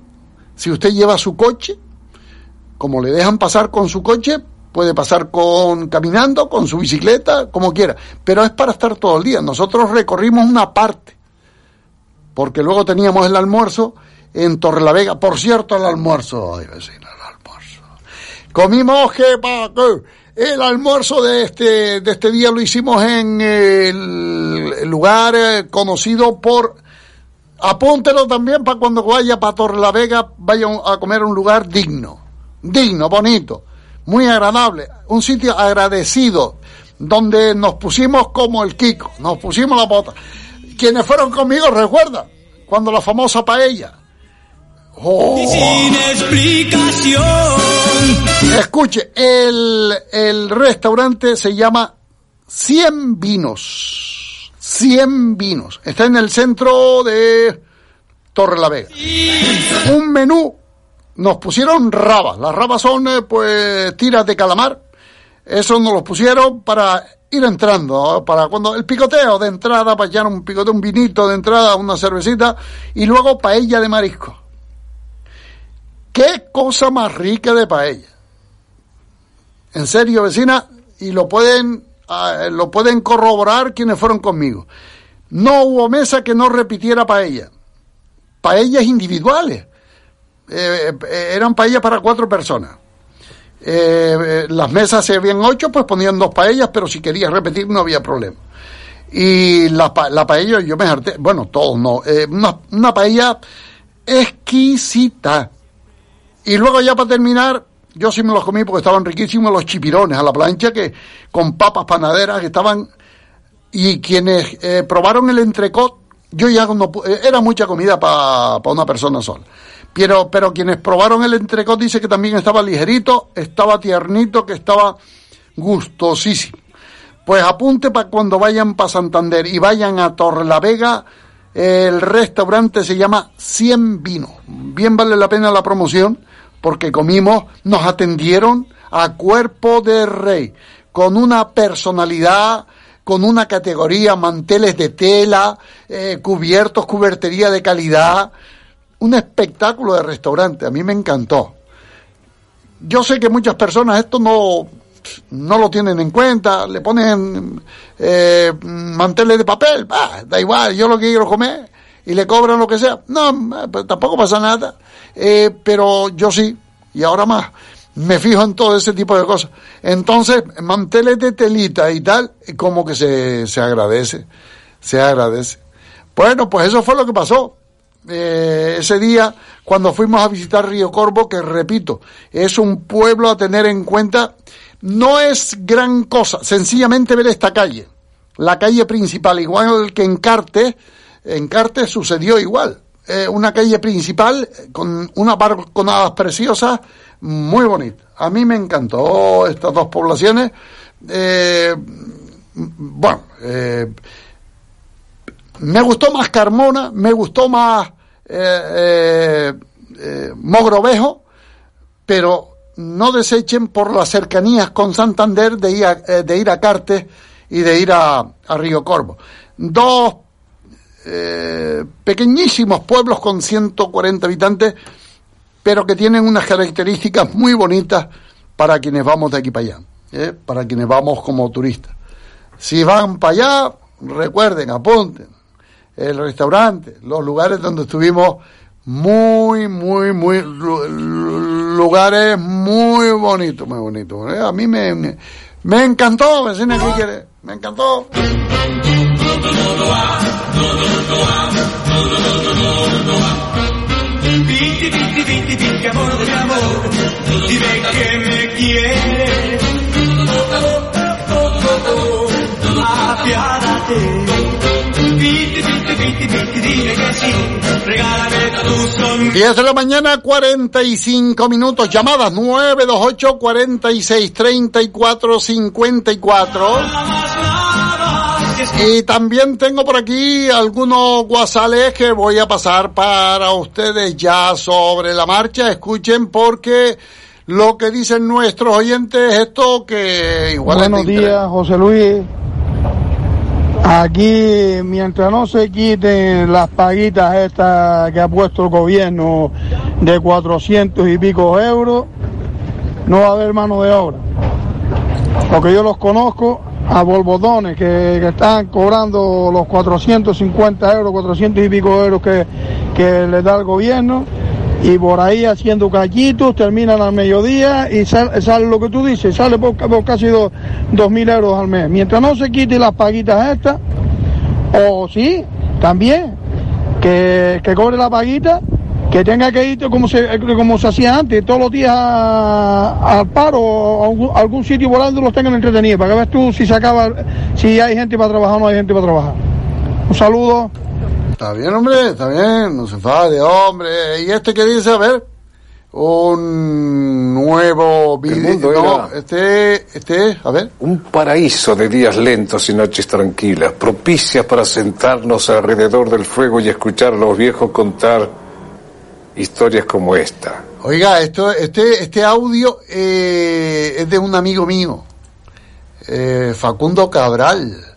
Si usted lleva su coche, como le dejan pasar con su coche, puede pasar con caminando, con su bicicleta, como quiera, pero es para estar todo el día. Nosotros recorrimos una parte, porque luego teníamos el almuerzo en Torrelavega. Por cierto, el almuerzo, ay vecina, el almuerzo. Comimos que el almuerzo de este, de este día lo hicimos en el lugar eh, conocido por apúntelo también para cuando vaya para Torrelavega, vaya a comer a un lugar digno, digno, bonito, muy agradable, un sitio agradecido, donde nos pusimos como el Kiko, nos pusimos la bota. Quienes fueron conmigo, recuerda, cuando la famosa paella. Oh. Sin explicación. Escuche, el, el restaurante se llama Cien Vinos. Cien Vinos. Está en el centro de Torre la Vega. Un menú. Nos pusieron rabas. Las rabas son, eh, pues, tiras de calamar. Eso nos lo pusieron para ir entrando, para cuando el picoteo de entrada, para echar un picoteo, un vinito de entrada, una cervecita, y luego paella de marisco. Qué cosa más rica de paella. En serio, vecina, y lo pueden, uh, lo pueden corroborar quienes fueron conmigo. No hubo mesa que no repitiera paella. Paellas individuales. Eh, eh, eran paellas para cuatro personas. Eh, las mesas se habían ocho, pues ponían dos paellas, pero si querías repetir no había problema. Y la, la paella, yo me harté, bueno, todos no, una, paella exquisita. Y luego ya para terminar, yo sí me los comí porque estaban riquísimos los chipirones a la plancha, que con papas panaderas que estaban... Y quienes eh, probaron el entrecot, yo ya. Era mucha comida para pa una persona sola. Pero, pero quienes probaron el entrecot dice que también estaba ligerito, estaba tiernito, que estaba gustosísimo. Pues apunte para cuando vayan para Santander y vayan a Torrelavega, el restaurante se llama Cien Vinos. Bien vale la pena la promoción porque comimos, nos atendieron a cuerpo de rey, con una personalidad, con una categoría, manteles de tela, eh, cubiertos, cubertería de calidad, un espectáculo de restaurante, a mí me encantó. Yo sé que muchas personas esto no, no lo tienen en cuenta, le ponen eh, manteles de papel, da igual, yo lo que quiero comer y le cobran lo que sea. No, tampoco pasa nada. Eh, pero yo sí, y ahora más, me fijo en todo ese tipo de cosas. Entonces, manteles de telita y tal, como que se, se agradece, se agradece. Bueno, pues eso fue lo que pasó. Eh, ese día cuando fuimos a visitar Río Corvo, que repito, es un pueblo a tener en cuenta. No es gran cosa, sencillamente ver esta calle, la calle principal, igual que en Carte, en Carte sucedió igual. Eh, una calle principal con unas balconadas preciosas, muy bonita. A mí me encantó estas dos poblaciones. Eh, bueno, eh, me gustó más Carmona, me gustó más eh, eh, eh, Mogrovejo, pero no desechen por las cercanías con Santander de ir a, eh, de ir a Cartes y de ir a, Río Corvo. Dos pequeñísimos pueblos con 140 habitantes, pero que tienen unas características muy bonitas para quienes vamos de aquí para allá, para quienes vamos como turistas. Si van para allá, recuerden, apunten, el restaurante, los lugares donde estuvimos, muy, muy, muy, lu- lu- lugares muy bonitos, muy bonitos. ¿eh? A mí me, me, encantó, vecina, ¿qué quiere? Me encantó. 10 de la mañana, 45 minutos. Llamadas 928 46 34 54. Y también tengo por aquí algunos guasales que voy a pasar para ustedes ya sobre la marcha. Escuchen porque lo que dicen nuestros oyentes es esto que igual Buenos días, José Luis. Aquí, mientras no se quiten las paguitas estas que ha puesto el gobierno de 400 y pico euros, no va a haber mano de obra. Porque yo los conozco a bolbotones que, que están cobrando los 450 euros, 400 y pico euros que, que les da el gobierno y por ahí haciendo cachitos, terminan al mediodía y sal- sale lo que tú dices, sale por, casi dos dos mil euros al mes. Mientras no se quiten las paguitas estas, o sí, también, que, que cobre la paguita, que tenga que ir como se, como se hacía antes, todos los días al paro o a algún sitio volando los tengan entretenidos, para que veas tú si se acaba, si hay gente para trabajar o no hay gente para trabajar. Un saludo. Está bien, hombre, está bien, no se enfade, hombre. ¿Y este que dice? A ver, un nuevo mundo No, este, este, a ver. Un paraíso de días lentos y noches tranquilas, propicias para sentarnos alrededor del fuego y escuchar a los viejos contar historias como esta. Oiga, esto, este, este audio eh, es de un amigo mío, eh, Facundo Cabral,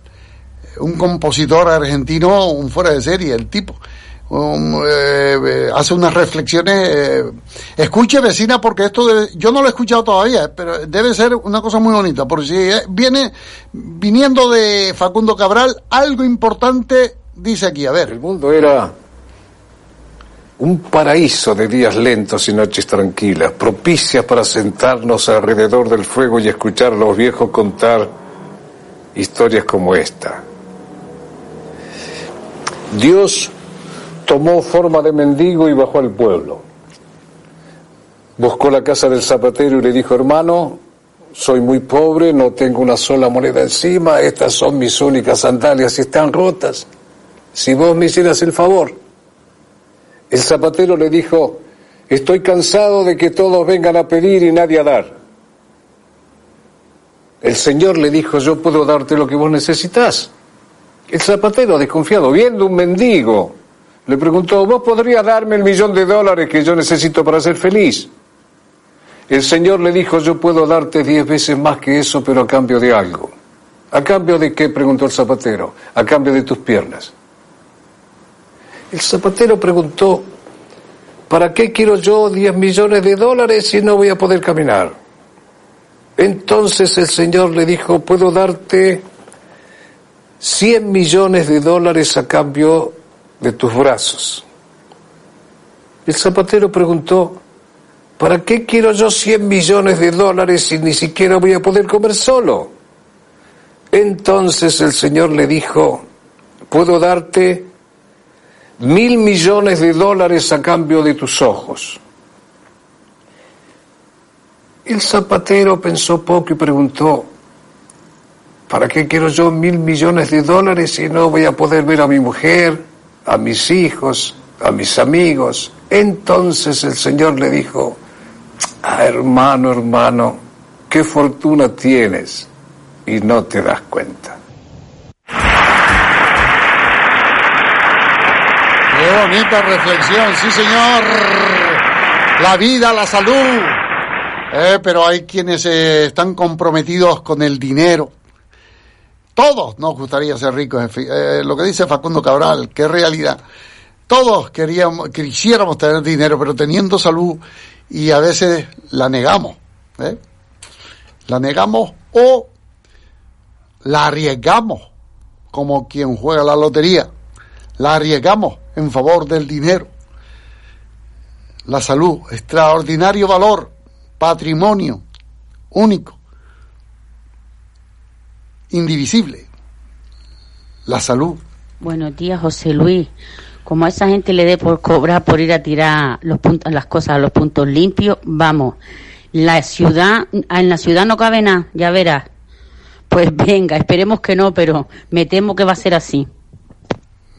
un compositor argentino, un fuera de serie, el tipo. Um, eh, eh, hace unas reflexiones. eh, escuche, vecina, porque esto debe- yo no lo he escuchado todavía, pero debe ser una cosa muy bonita. Porque si viene viniendo de Facundo Cabral, algo importante dice aquí. A ver. El mundo era un paraíso de días lentos y noches tranquilas, propicias para sentarnos alrededor del fuego y escuchar a los viejos contar historias como esta. Dios tomó forma de mendigo y bajó al pueblo. Buscó la casa del zapatero y le dijo, hermano, soy muy pobre, no tengo una sola moneda encima, estas son mis únicas sandalias y están rotas. Si vos me hicieras el favor. El zapatero le dijo, estoy cansado de que todos vengan a pedir y nadie a dar. El Señor le dijo, yo puedo darte lo que vos necesitas. El zapatero, desconfiado, viendo un mendigo, le preguntó, ¿vos podrías darme el millón de dólares que yo necesito para ser feliz? El Señor le dijo, yo puedo darte diez veces más que eso, pero a cambio de algo. ¿A cambio de qué? preguntó el zapatero. A cambio de tus piernas. El zapatero preguntó, ¿para qué quiero yo 10 millones de dólares si no voy a poder caminar? Entonces el Señor le dijo, puedo darte 100 millones de dólares a cambio de tus brazos. El zapatero preguntó, ¿para qué quiero yo 100 millones de dólares si ni siquiera voy a poder comer solo? Entonces el Señor le dijo, puedo darte mil millones de dólares a cambio de tus ojos. El zapatero pensó poco y preguntó, ¿para qué quiero yo mil millones de dólares si no voy a poder ver a mi mujer, a mis hijos, a mis amigos? Entonces el Señor le dijo, ah, hermano, hermano, qué fortuna tienes y no te das cuenta. Qué bonita reflexión, sí señor. La vida, la salud. Eh, pero hay quienes eh, están comprometidos con el dinero. Todos nos gustaría ser ricos. Eh, lo que dice Facundo Cabral, qué realidad. Todos queríamos, quisiéramos tener dinero, pero teniendo salud y a veces la negamos. ¿eh? La negamos o la arriesgamos, como quien juega la lotería. La arriesgamos en favor del dinero. La salud, extraordinario valor, patrimonio único, indivisible. La salud. Buenos días, José Luis. Como a esa gente le dé por cobrar por ir a tirar los puntos, las cosas a los puntos limpios, vamos. La ciudad, en la ciudad no cabe nada, ya verás. Pues venga, esperemos que no, pero me temo que va a ser así.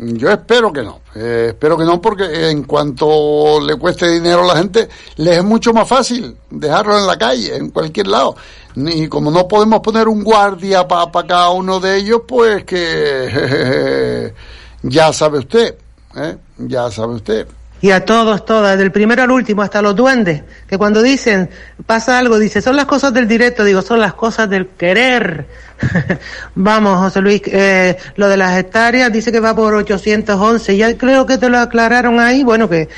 Yo espero que no, eh, espero que no porque en cuanto le cueste dinero a la gente, les es mucho más fácil dejarlo en la calle, en cualquier lado. Y como no podemos poner un guardia para cada uno de ellos, pues que ya sabe usted, ¿eh? ya sabe usted. Y a todos, todas, del primero al último, hasta los duendes, que cuando dicen, pasa algo, dice, son las cosas del directo, digo, son las cosas del querer. Vamos, José Luis, eh, lo de las hectáreas dice que va por 811, ya creo que te lo aclararon ahí, bueno, que,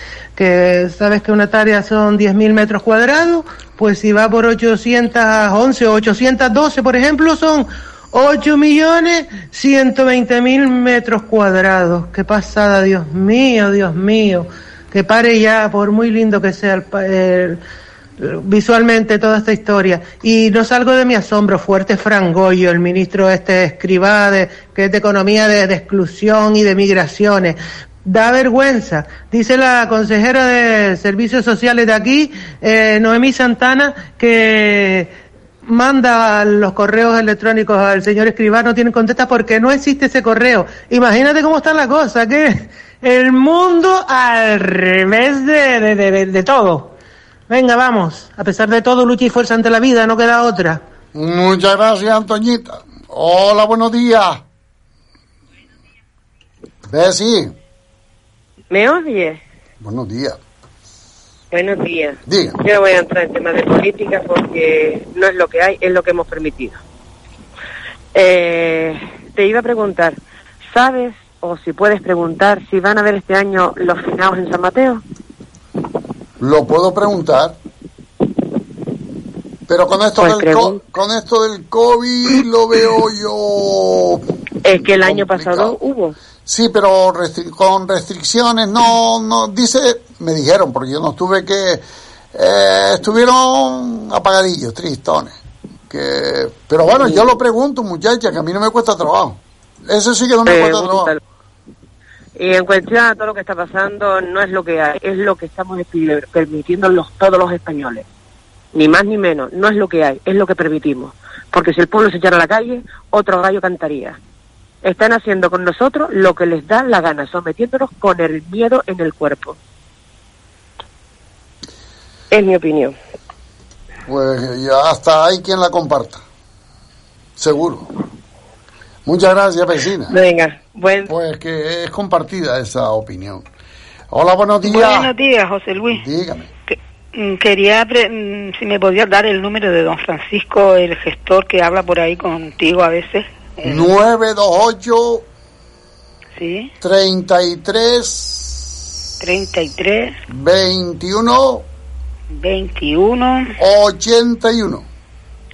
sabes que una hectárea son 10.000 metros cuadrados, pues si va por 811 o 812, por ejemplo, son 8 millones 120 mil metros cuadrados. Qué pasada, Dios mío, Dios mío. Que pare ya, por muy lindo que sea el, visualmente toda esta historia. Y no salgo de mi asombro, fuerte Frangoyo, el ministro este escribá de, que es de economía de, de exclusión y de migraciones. Da vergüenza. Dice la consejera de Servicios Sociales de aquí, eh, Noemí Santana, que manda los correos electrónicos al señor escribano, no tienen contesta porque no existe ese correo. Imagínate cómo está la cosa, que el mundo al revés de, de, de- de todo. Venga, vamos. A pesar de todo, lucha y fuerza ante la vida, no queda otra. Muchas gracias, Antoñita. Hola, buenos días. Bessie, ¿Me oye? buenos días. Buenos días. Diga. Yo no voy a entrar en temas de política porque no es lo que hay, es lo que hemos permitido. Eh, te iba a preguntar, ¿sabes o si puedes preguntar si van a ver este año los finados en San Mateo? Lo puedo preguntar. Pero con esto, Pues del, co- con esto del COVID lo veo yo. Es que el año pasado hubo. Sí, pero restri- con restricciones, no, no, dice, me dijeron, porque yo no estuve que, eh, estuvieron apagadillos, tristones. Que, pero bueno, yo lo pregunto, muchacha, que a mí no me cuesta trabajo. Eso sí que no me cuesta trabajo. Y en cuestión a todo lo que está pasando, no es lo que hay, es lo que estamos permitiendo los, todos los españoles. Ni más ni menos, no es lo que hay, es lo que permitimos. Porque si el pueblo se echara a la calle, otro gallo cantaría. Están haciendo con nosotros lo que les da la gana, sometiéndonos con el miedo en el cuerpo. Es mi opinión. Pues ya hasta hay quien la comparta. Seguro. Muchas gracias, vecina. Venga, buen... Pues que es compartida esa opinión. Hola, buenos días. Buenos días, José Luis. Dígame. Mm, Quería, pre- mm, si me podías dar el número de don Francisco, el gestor que habla por ahí contigo a veces. 928 Sí, 33 33, 21 21, 81.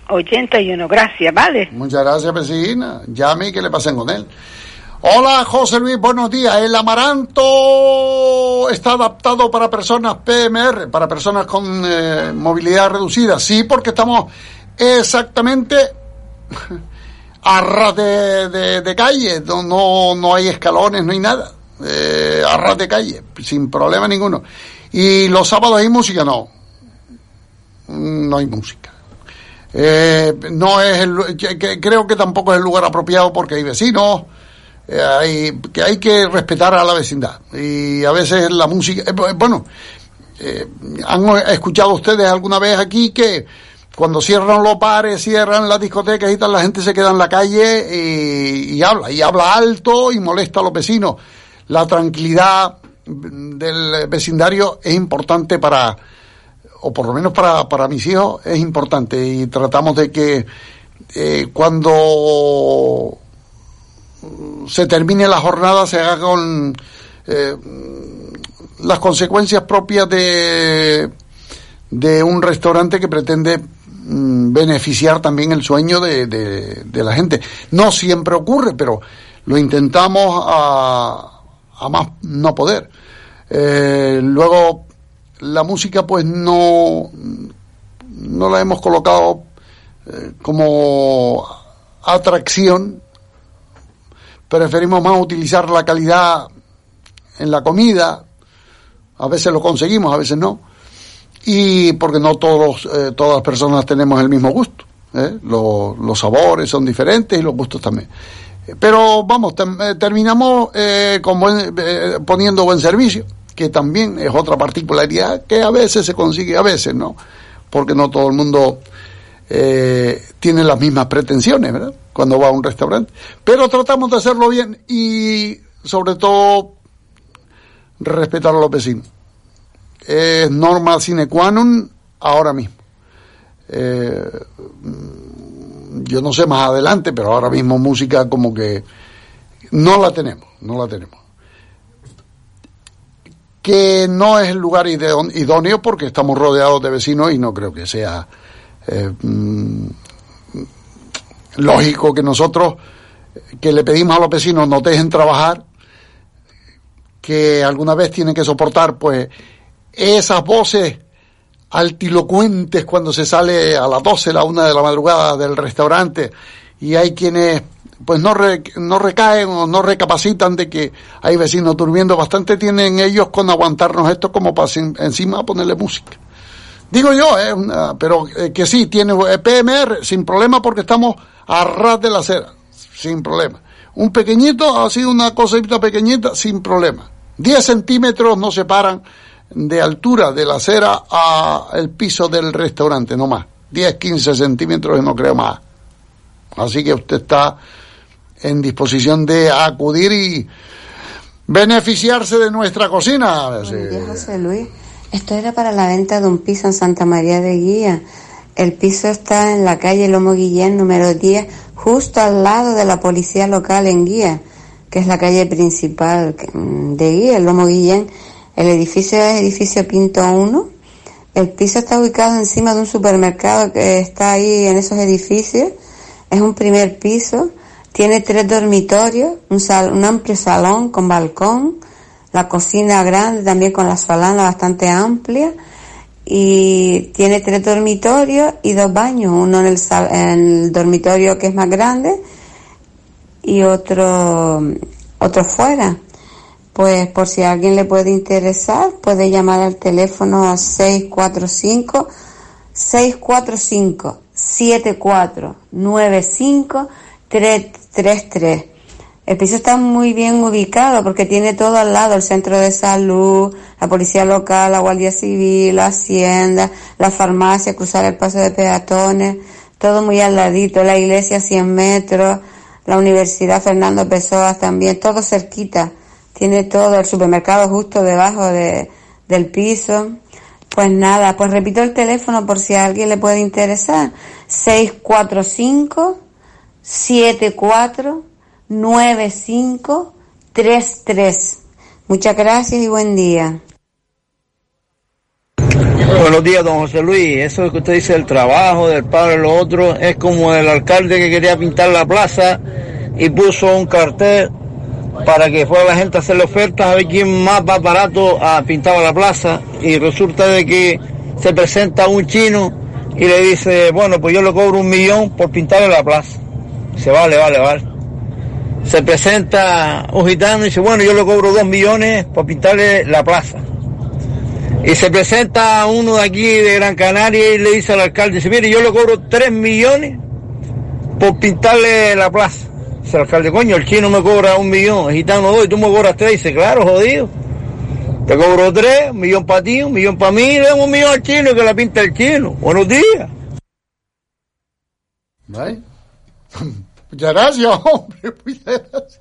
81. Gracias, ¿vale? Muchas gracias, vecina. Llame y que le pasen con él. Hola, José Luis, buenos días. El amaranto está adaptado para personas PMR, para personas con eh, movilidad reducida. Sí, porque estamos exactamente a ras de, de- calle, no, no, no hay escalones, no hay nada. eh, a ras de calle, sin problema ninguno. Y los sábados hay música, no. No hay música. Eh, no es el, que- creo que tampoco es el lugar apropiado porque hay vecinos, eh, hay, que hay que respetar a la vecindad. Y a veces la música, eh, bu- bueno, han escuchado ustedes alguna vez aquí que cuando cierran los bares, cierran las discotecas y tal, la gente se queda en la calle y, habla, y habla alto y molesta a los vecinos. La tranquilidad del vecindario es importante para, o por lo menos para, para mis hijos, es importante y tratamos de que eh, cuando se termine la jornada se haga con eh, las consecuencias propias de, de un restaurante que pretende mm, beneficiar también el sueño de, de- la gente. No siempre ocurre, pero lo intentamos a, a más no poder. Eh, luego, la música pues no, no la hemos colocado eh, como atracción. Preferimos más utilizar la calidad en la comida. A veces lo conseguimos, a veces no. Y porque no todos, eh, todas las personas tenemos el mismo gusto. ¿eh? Los, sabores son diferentes y los gustos también. Pero vamos, eh, terminamos eh, con buen- poniendo buen servicio, que también es otra particularidad que a veces se consigue, a veces no, porque no todo el mundo tiene las mismas pretensiones, ¿verdad? Cuando va a un restaurante. Pero tratamos de hacerlo bien y sobre todo respetar a los vecinos. Es norma sine qua non ahora mismo. Eh, yo no sé más adelante, pero ahora mismo música como que no la tenemos, no la tenemos. Que no es el lugar idóneo porque estamos rodeados de vecinos y no creo que sea eh, mm, lógico que nosotros que le pedimos a los vecinos nos dejen trabajar, que alguna vez tienen que soportar pues esas voces altilocuentes cuando se sale a las 12, la una de la madrugada del restaurante y hay quienes pues no, re- no recaen o no recapacitan de que hay vecinos durmiendo bastante tienen ellos con aguantarnos esto como para encima ponerle música. Digo yo, una- pero eh, que sí, tiene eh, PMR sin problema porque estamos a ras de la acera, sin problema. Un pequeñito, ha sido una cosita pequeñita, sin problema. 10 centímetros nos separan de altura de la acera a el piso del restaurante, no más. 10, 15 centímetros y no creo más. Así que usted está en disposición de acudir y beneficiarse de nuestra cocina. Buenos días, José Luis. Esto era para la venta de un piso en Santa María de Guía. El piso está en la calle Lomo Guillén, número 10, justo al lado de la policía local en Guía, que es la calle principal de Guía, el Lomo Guillén. El edificio es edificio Pinto 1. El piso está ubicado encima de un supermercado que está ahí en esos edificios. Es un primer piso. Tiene tres dormitorios, un, sal- un amplio salón con balcón, la cocina grande también con la solana bastante amplia y tiene tres dormitorios y dos baños, uno en el, en el dormitorio que es más grande y otro, otro fuera. Pues por si a alguien le puede interesar, puede llamar al teléfono a 645 645 7495 333. El piso está muy bien ubicado porque tiene todo al lado, el centro de salud, la policía local, la guardia civil, la hacienda, la farmacia, cruzar el paso de peatones, todo muy al ladito, la iglesia a 100 metros, la universidad Fernando Pessoa también, todo cerquita. Tiene todo, el supermercado justo debajo de, del piso. Pues nada, pues repito el teléfono por si a alguien le puede interesar. 645 74 9533. Muchas gracias y buen día. Buenos días, don José Luis. Eso que usted dice del trabajo, del padre, lo otro, es como el alcalde que quería pintar la plaza y puso un cartel para que fuera la gente a hacerle ofertas a ver quién más va barato a pintar la plaza y resulta de que se presenta un chino y le dice, bueno, pues yo le cobro un millón por pintarle la plaza. Se vale, vale, vale. se presenta un gitano y dice, bueno, yo le cobro dos millones por pintarle la plaza. Y se presenta uno de aquí de Gran Canaria y le dice al alcalde, dice, mire, yo le cobro tres millones por pintarle la plaza. Dice el alcalde, coño, el chino me cobra un millón, el gitano dos y tú me cobras tres. Dice, claro, jodido. Te cobro tres, un millón para ti, un millón para mí, le un millón al chino y que la pinta el chino. Buenos días. ¿Vale? Muchas gracias, hombre. Muchas gracias.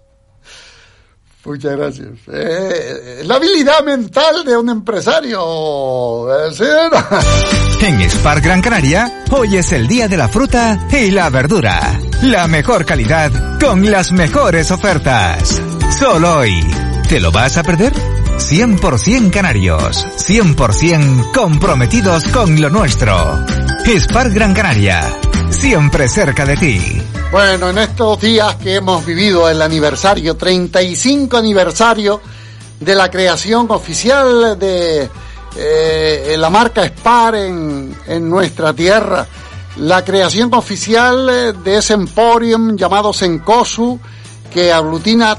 Muchas gracias. Eh, la habilidad mental de un empresario. eh, ¿sí? En Spar Gran Canaria, hoy es el día de la fruta y la verdura. La mejor calidad con las mejores ofertas. Solo hoy. ¿Te lo vas a perder? 100% canarios, 100% comprometidos con lo nuestro. Spar Gran Canaria, siempre cerca de ti. Bueno, en estos días que hemos vivido el aniversario, 35 aniversario de la creación oficial de eh, la marca Spar en, nuestra tierra, la creación oficial de ese emporium llamado Senkosu, que aglutina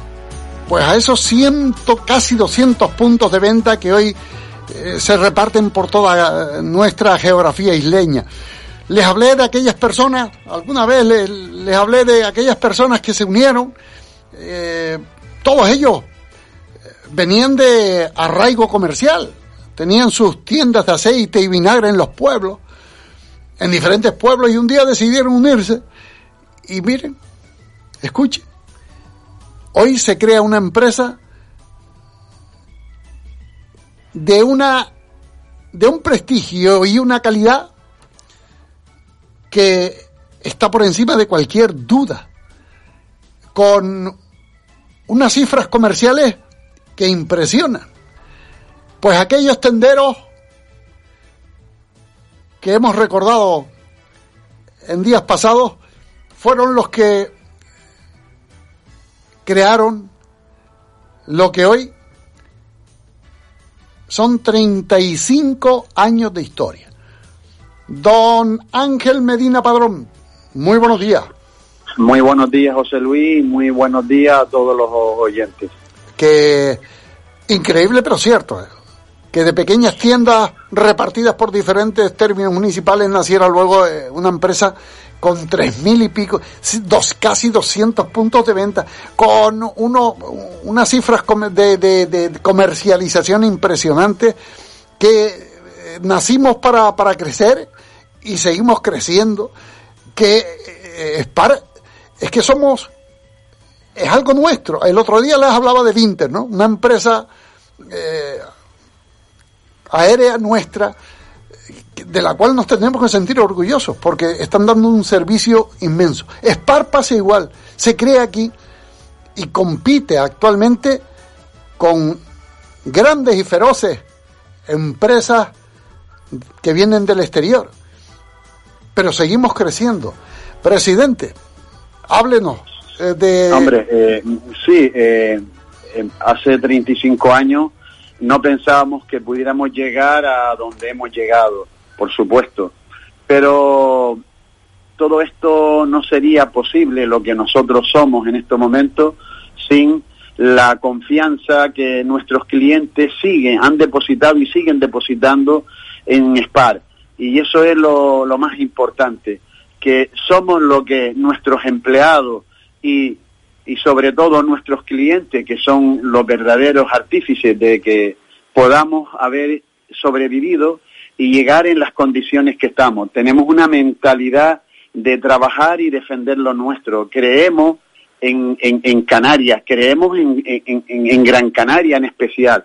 pues a esos ciento, casi 200 puntos de venta que hoy eh, se reparten por toda eh, nuestra geografía isleña. Les hablé de aquellas personas, alguna vez les, les hablé de aquellas personas que se unieron, eh, todos ellos eh, venían de arraigo comercial, tenían sus tiendas de aceite y vinagre en los pueblos, en diferentes pueblos, y un día decidieron unirse. Y miren, escuchen, hoy se crea una empresa de una de un prestigio y una calidad que está por encima de cualquier duda, con unas cifras comerciales que impresionan. Pues aquellos tenderos que hemos recordado en días pasados fueron los que crearon lo que hoy son 35 años de historia. Don Ángel Medina Padrón, muy buenos días. Muy buenos días, José Luis. Muy buenos días a todos los oyentes. Que increíble pero cierto, eh, que de pequeñas tiendas repartidas por diferentes términos municipales naciera luego eh, una empresa con tres mil y pico, dos, casi 200 puntos de venta, con uno, unas cifras de, de- de comercialización impresionantes que eh, nacimos para, para crecer y seguimos creciendo, que eh, es, para- es que somos, es algo nuestro. El otro día les hablaba de Vinter, ¿no? Una empresa eh, aérea nuestra de la cual nos tenemos que sentir orgullosos porque están dando un servicio inmenso. Spar pasa igual, se crea aquí y compite actualmente con grandes y feroces empresas que vienen del exterior. Pero seguimos creciendo. Presidente, háblenos eh, de... Hombre, eh, sí, eh, eh, hace 35 años no pensábamos que pudiéramos llegar a donde hemos llegado, por supuesto. Pero todo esto no sería posible, lo que nosotros somos en estos momentos, sin la confianza que nuestros clientes siguen, han depositado y siguen depositando en SPAR. Y eso es lo, más importante, que somos lo que nuestros empleados y, y sobre todo nuestros clientes, que son los verdaderos artífices de que podamos haber sobrevivido y llegar en las condiciones que estamos. Tenemos una mentalidad de trabajar y defender lo nuestro. Creemos en, en, en Canarias, creemos en- en Gran Canaria en especial.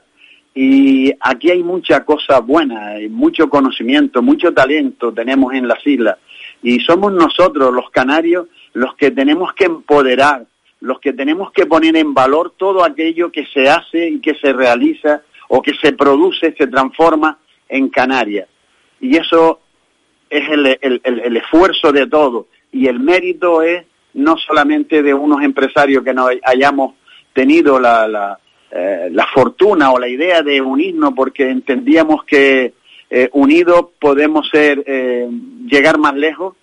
Y aquí hay mucha cosa buena, hay mucho conocimiento, mucho talento tenemos en las islas. Y somos nosotros, los canarios, los que tenemos que empoderar, los que tenemos que poner en valor todo aquello que se hace y que se realiza o que se produce, se transforma en Canarias. Y eso es el, el- el- esfuerzo de todo. Y el mérito es no solamente de unos empresarios que nos hayamos tenido la, eh, la fortuna o la idea de unirnos porque entendíamos que eh, unidos podemos ser eh, llegar más lejos,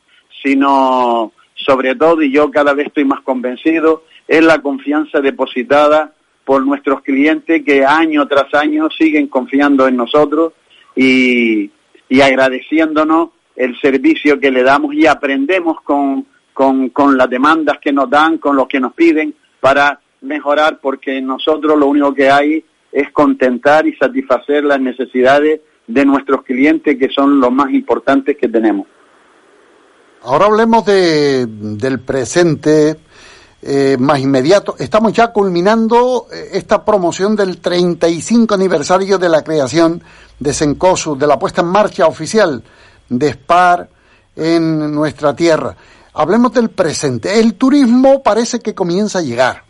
sino sobre todo, y yo cada vez estoy más convencido, es la confianza depositada por nuestros clientes que año tras año siguen confiando en nosotros y, y agradeciéndonos el servicio que le damos y aprendemos con, con, con las demandas que nos dan, con lo que nos piden para mejorar porque nosotros lo único que hay es contentar y satisfacer las necesidades de nuestros clientes que son los más importantes que tenemos. Ahora hablemos de, del presente eh, más inmediato. Estamos ya culminando eh, esta promoción del 35 aniversario de la creación de Sencosu, de la puesta en marcha oficial de SPAR en nuestra tierra. Hablemos del presente. El turismo parece que comienza a llegar.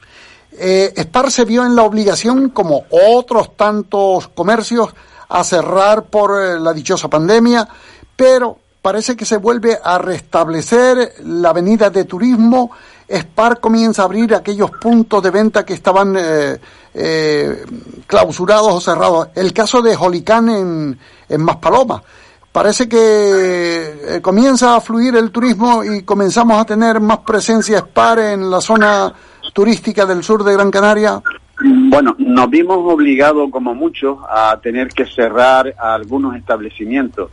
Eh, SPAR se vio en la obligación, como otros tantos comercios, a cerrar por eh, la dichosa pandemia, pero parece que se vuelve a restablecer la avenida de turismo. SPAR comienza a abrir aquellos puntos de venta que estaban eh, eh, clausurados o cerrados. El caso de Jolicán en, en Maspaloma. Parece que eh, comienza a fluir el turismo y comenzamos a tener más presencia SPAR en la zona turística del sur de Gran Canaria. Bueno, nos vimos obligados, como muchos, a tener que cerrar algunos establecimientos,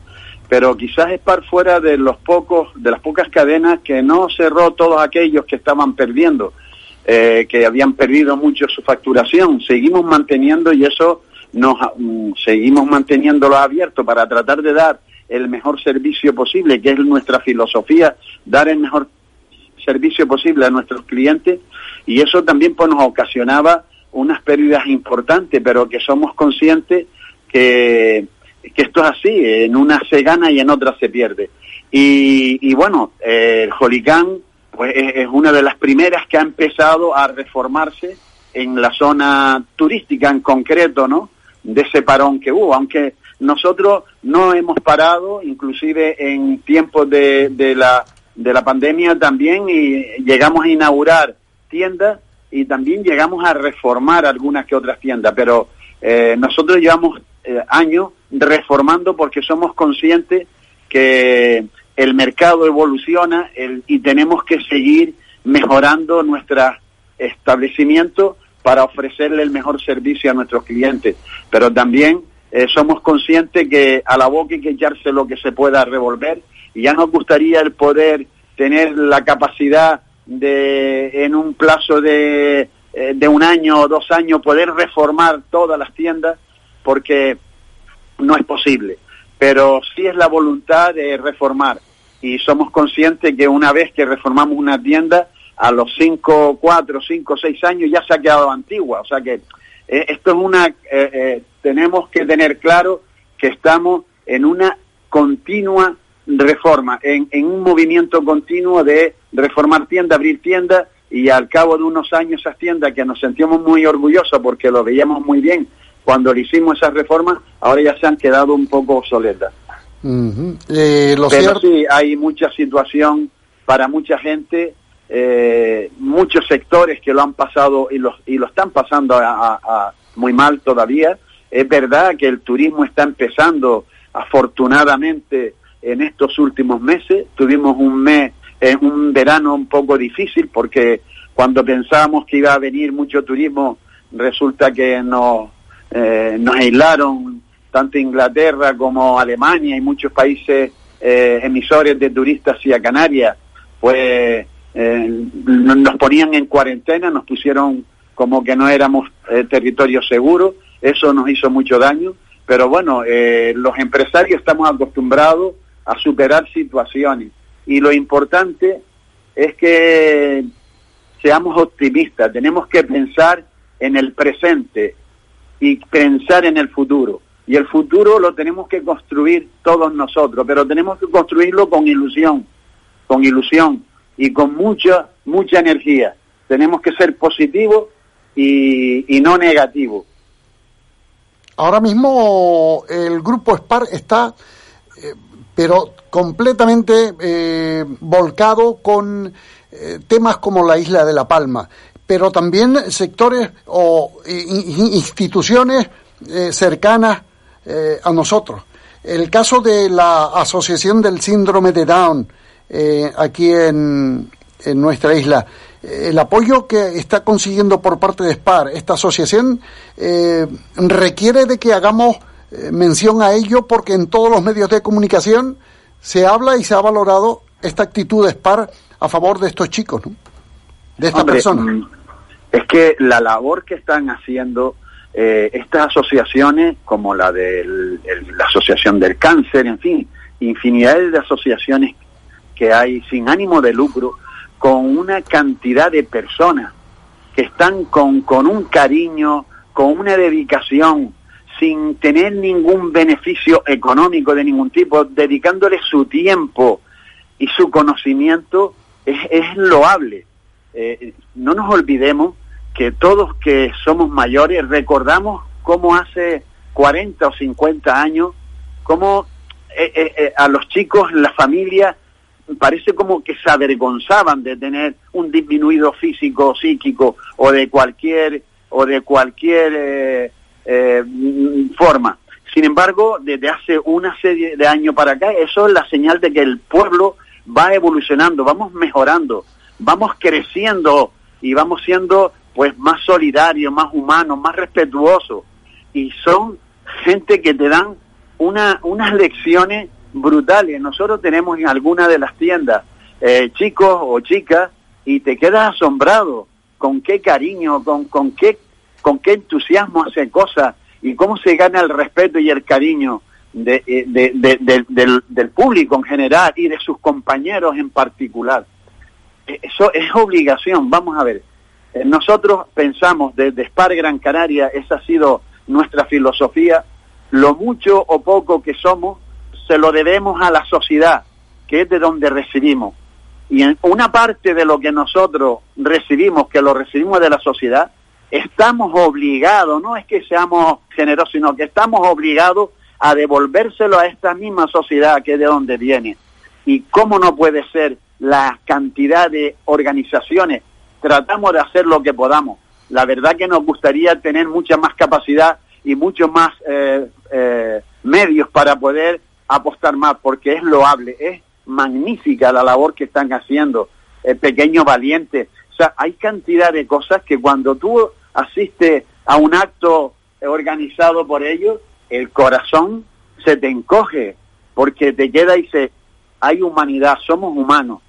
pero quizás Spar fuera de los pocos, de las pocas cadenas que no cerró todos aquellos que estaban perdiendo, eh, que habían perdido mucho su facturación. Seguimos manteniendo y eso nos mm, seguimos manteniéndolo abierto para tratar de dar el mejor servicio posible, que es nuestra filosofía, dar el mejor servicio posible a nuestros clientes y eso también pues nos ocasionaba unas pérdidas importantes, pero que somos conscientes que, que esto es así, en una se gana y en otra se pierde. Y, y bueno, eh, el Jolicán pues, es, es una de las primeras que ha empezado a reformarse en la zona turística en concreto, ¿no? De ese parón que hubo, aunque nosotros no hemos parado, inclusive en tiempos de, de la de la pandemia también y llegamos a inaugurar tiendas y también llegamos a reformar algunas que otras tiendas, pero eh, nosotros llevamos eh, años reformando porque somos conscientes que el mercado evoluciona el, y tenemos que seguir mejorando nuestro establecimiento para ofrecerle el mejor servicio a nuestros clientes. Pero también eh, somos conscientes que a la boca hay que echarse lo que se pueda revolver y ya nos gustaría el poder tener la capacidad de en un plazo de, eh, de un año o dos años poder reformar todas las tiendas porque no es posible. Pero sí es la voluntad de reformar. Y somos conscientes que una vez que reformamos una tienda a los cinco, cuatro, cinco, seis años ya se ha quedado antigua. O sea que eh, esto es una eh, tenemos que tener claro que estamos en una continua reforma, en, en un movimiento continuo de reformar tienda, abrir tienda y al cabo de unos años esas tiendas que nos sentíamos muy orgullosos porque lo veíamos muy bien cuando le hicimos esa reforma, ahora ya se han quedado un poco obsoletas. Eh, lo Pero cierto- sí, hay mucha situación para mucha gente, eh, muchos sectores que lo han pasado y lo, y lo están pasando a- a- a muy mal todavía. Es verdad que el turismo está empezando, afortunadamente, en estos últimos meses. Tuvimos un mes, eh, un verano un poco difícil porque cuando pensábamos que iba a venir mucho turismo, resulta que nos, eh, nos aislaron tanto Inglaterra como Alemania y muchos países eh, emisores de turistas hacia Canarias, pues eh, nos ponían en cuarentena, nos pusieron como que no éramos eh, territorio seguro, eso nos hizo mucho daño, pero bueno, los empresarios estamos acostumbrados a superar situaciones y lo importante es que seamos optimistas, tenemos que pensar en el presente y pensar en el futuro. Y el futuro lo tenemos que construir todos nosotros, pero tenemos que construirlo con ilusión, con ilusión y con mucha, mucha energía. Tenemos que ser positivos y, y no negativos. Ahora mismo el grupo SPAR está, eh, pero completamente eh, volcado con eh, temas como la isla de La Palma, pero también sectores o instituciones eh, cercanas eh, a nosotros. El caso de la Asociación del Síndrome de Down aquí en, nuestra isla. el apoyo que está consiguiendo por parte de SPAR, esta asociación, requiere de que hagamos eh, mención a ello porque en todos los medios de comunicación se habla y se ha valorado esta actitud de SPAR a favor de estos chicos, ¿no? de esta Hombre, persona. mm, Es que la labor que están haciendo eh, estas asociaciones, como la de la Asociación del Cáncer, en fin, infinidad de asociaciones que hay sin ánimo de lucro, con una cantidad de personas que están con, con un cariño, con una dedicación, sin tener ningún beneficio económico de ningún tipo, dedicándole su tiempo y su conocimiento, es, es loable. Eh, no nos olvidemos que todos que somos mayores recordamos cómo hace 40 o 50 años, cómo eh, eh, a los chicos, la familia, parece como que se avergonzaban de tener un disminuido físico psíquico o de cualquier o de cualquier eh, forma. Sin embargo, desde hace una serie de años para acá, eso es la señal de que el pueblo va evolucionando, vamos mejorando, vamos creciendo y vamos siendo pues más solidarios, más humanos, más respetuosos. Y son gente que te dan una, unas lecciones brutales. Nosotros tenemos en alguna de las tiendas eh, chicos o chicas y te quedas asombrado con qué cariño, con, con, qué, con qué entusiasmo hace cosas y cómo se gana el respeto y el cariño eh, de- de- de- del, del público en general y de sus compañeros en particular. Eh, Eso es obligación, vamos a ver. Eh, Nosotros pensamos desde Spar Gran Canaria, esa ha sido nuestra filosofía, lo mucho o poco que somos se lo debemos a la sociedad, que es de donde recibimos. Y en una parte de lo que nosotros recibimos, que lo recibimos de la sociedad, estamos obligados, no es que seamos generosos, sino que estamos obligados a devolvérselo a esta misma sociedad que es de donde viene. Y cómo no puede ser la cantidad de organizaciones, tratamos de hacer lo que podamos. La verdad que nos gustaría tener mucha más capacidad y muchos más eh, eh, medios para poder apostar más, porque es loable, es magnífica la labor que están haciendo, eh, Pequeño Valiente. O sea, hay cantidad de cosas que cuando tú asistes a un acto organizado por ellos, el corazón se te encoge, porque te queda y dice, hay humanidad, somos humanos,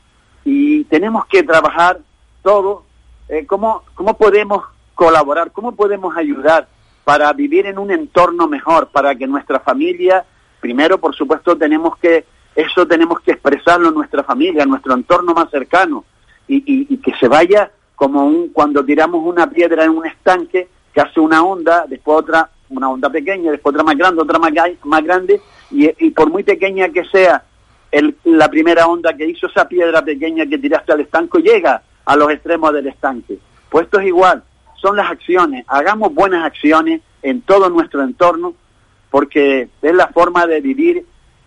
y tenemos que trabajar todo, eh, ¿cómo, ¿cómo podemos colaborar, cómo podemos ayudar para vivir en un entorno mejor, para que nuestra familia, primero por supuesto tenemos que, eso tenemos que expresarlo en nuestra familia, en nuestro entorno más cercano, y, y- que se vaya como un, cuando tiramos una piedra en un estanque, que hace una onda, después otra, una onda pequeña, después otra más grande, otra más, grande, y, por muy pequeña que sea el- la primera onda que hizo esa piedra pequeña que tiraste al estanque, llega a los extremos del estanque. Pues esto es igual, son las acciones, hagamos buenas acciones en todo nuestro entorno, porque es la forma de vivir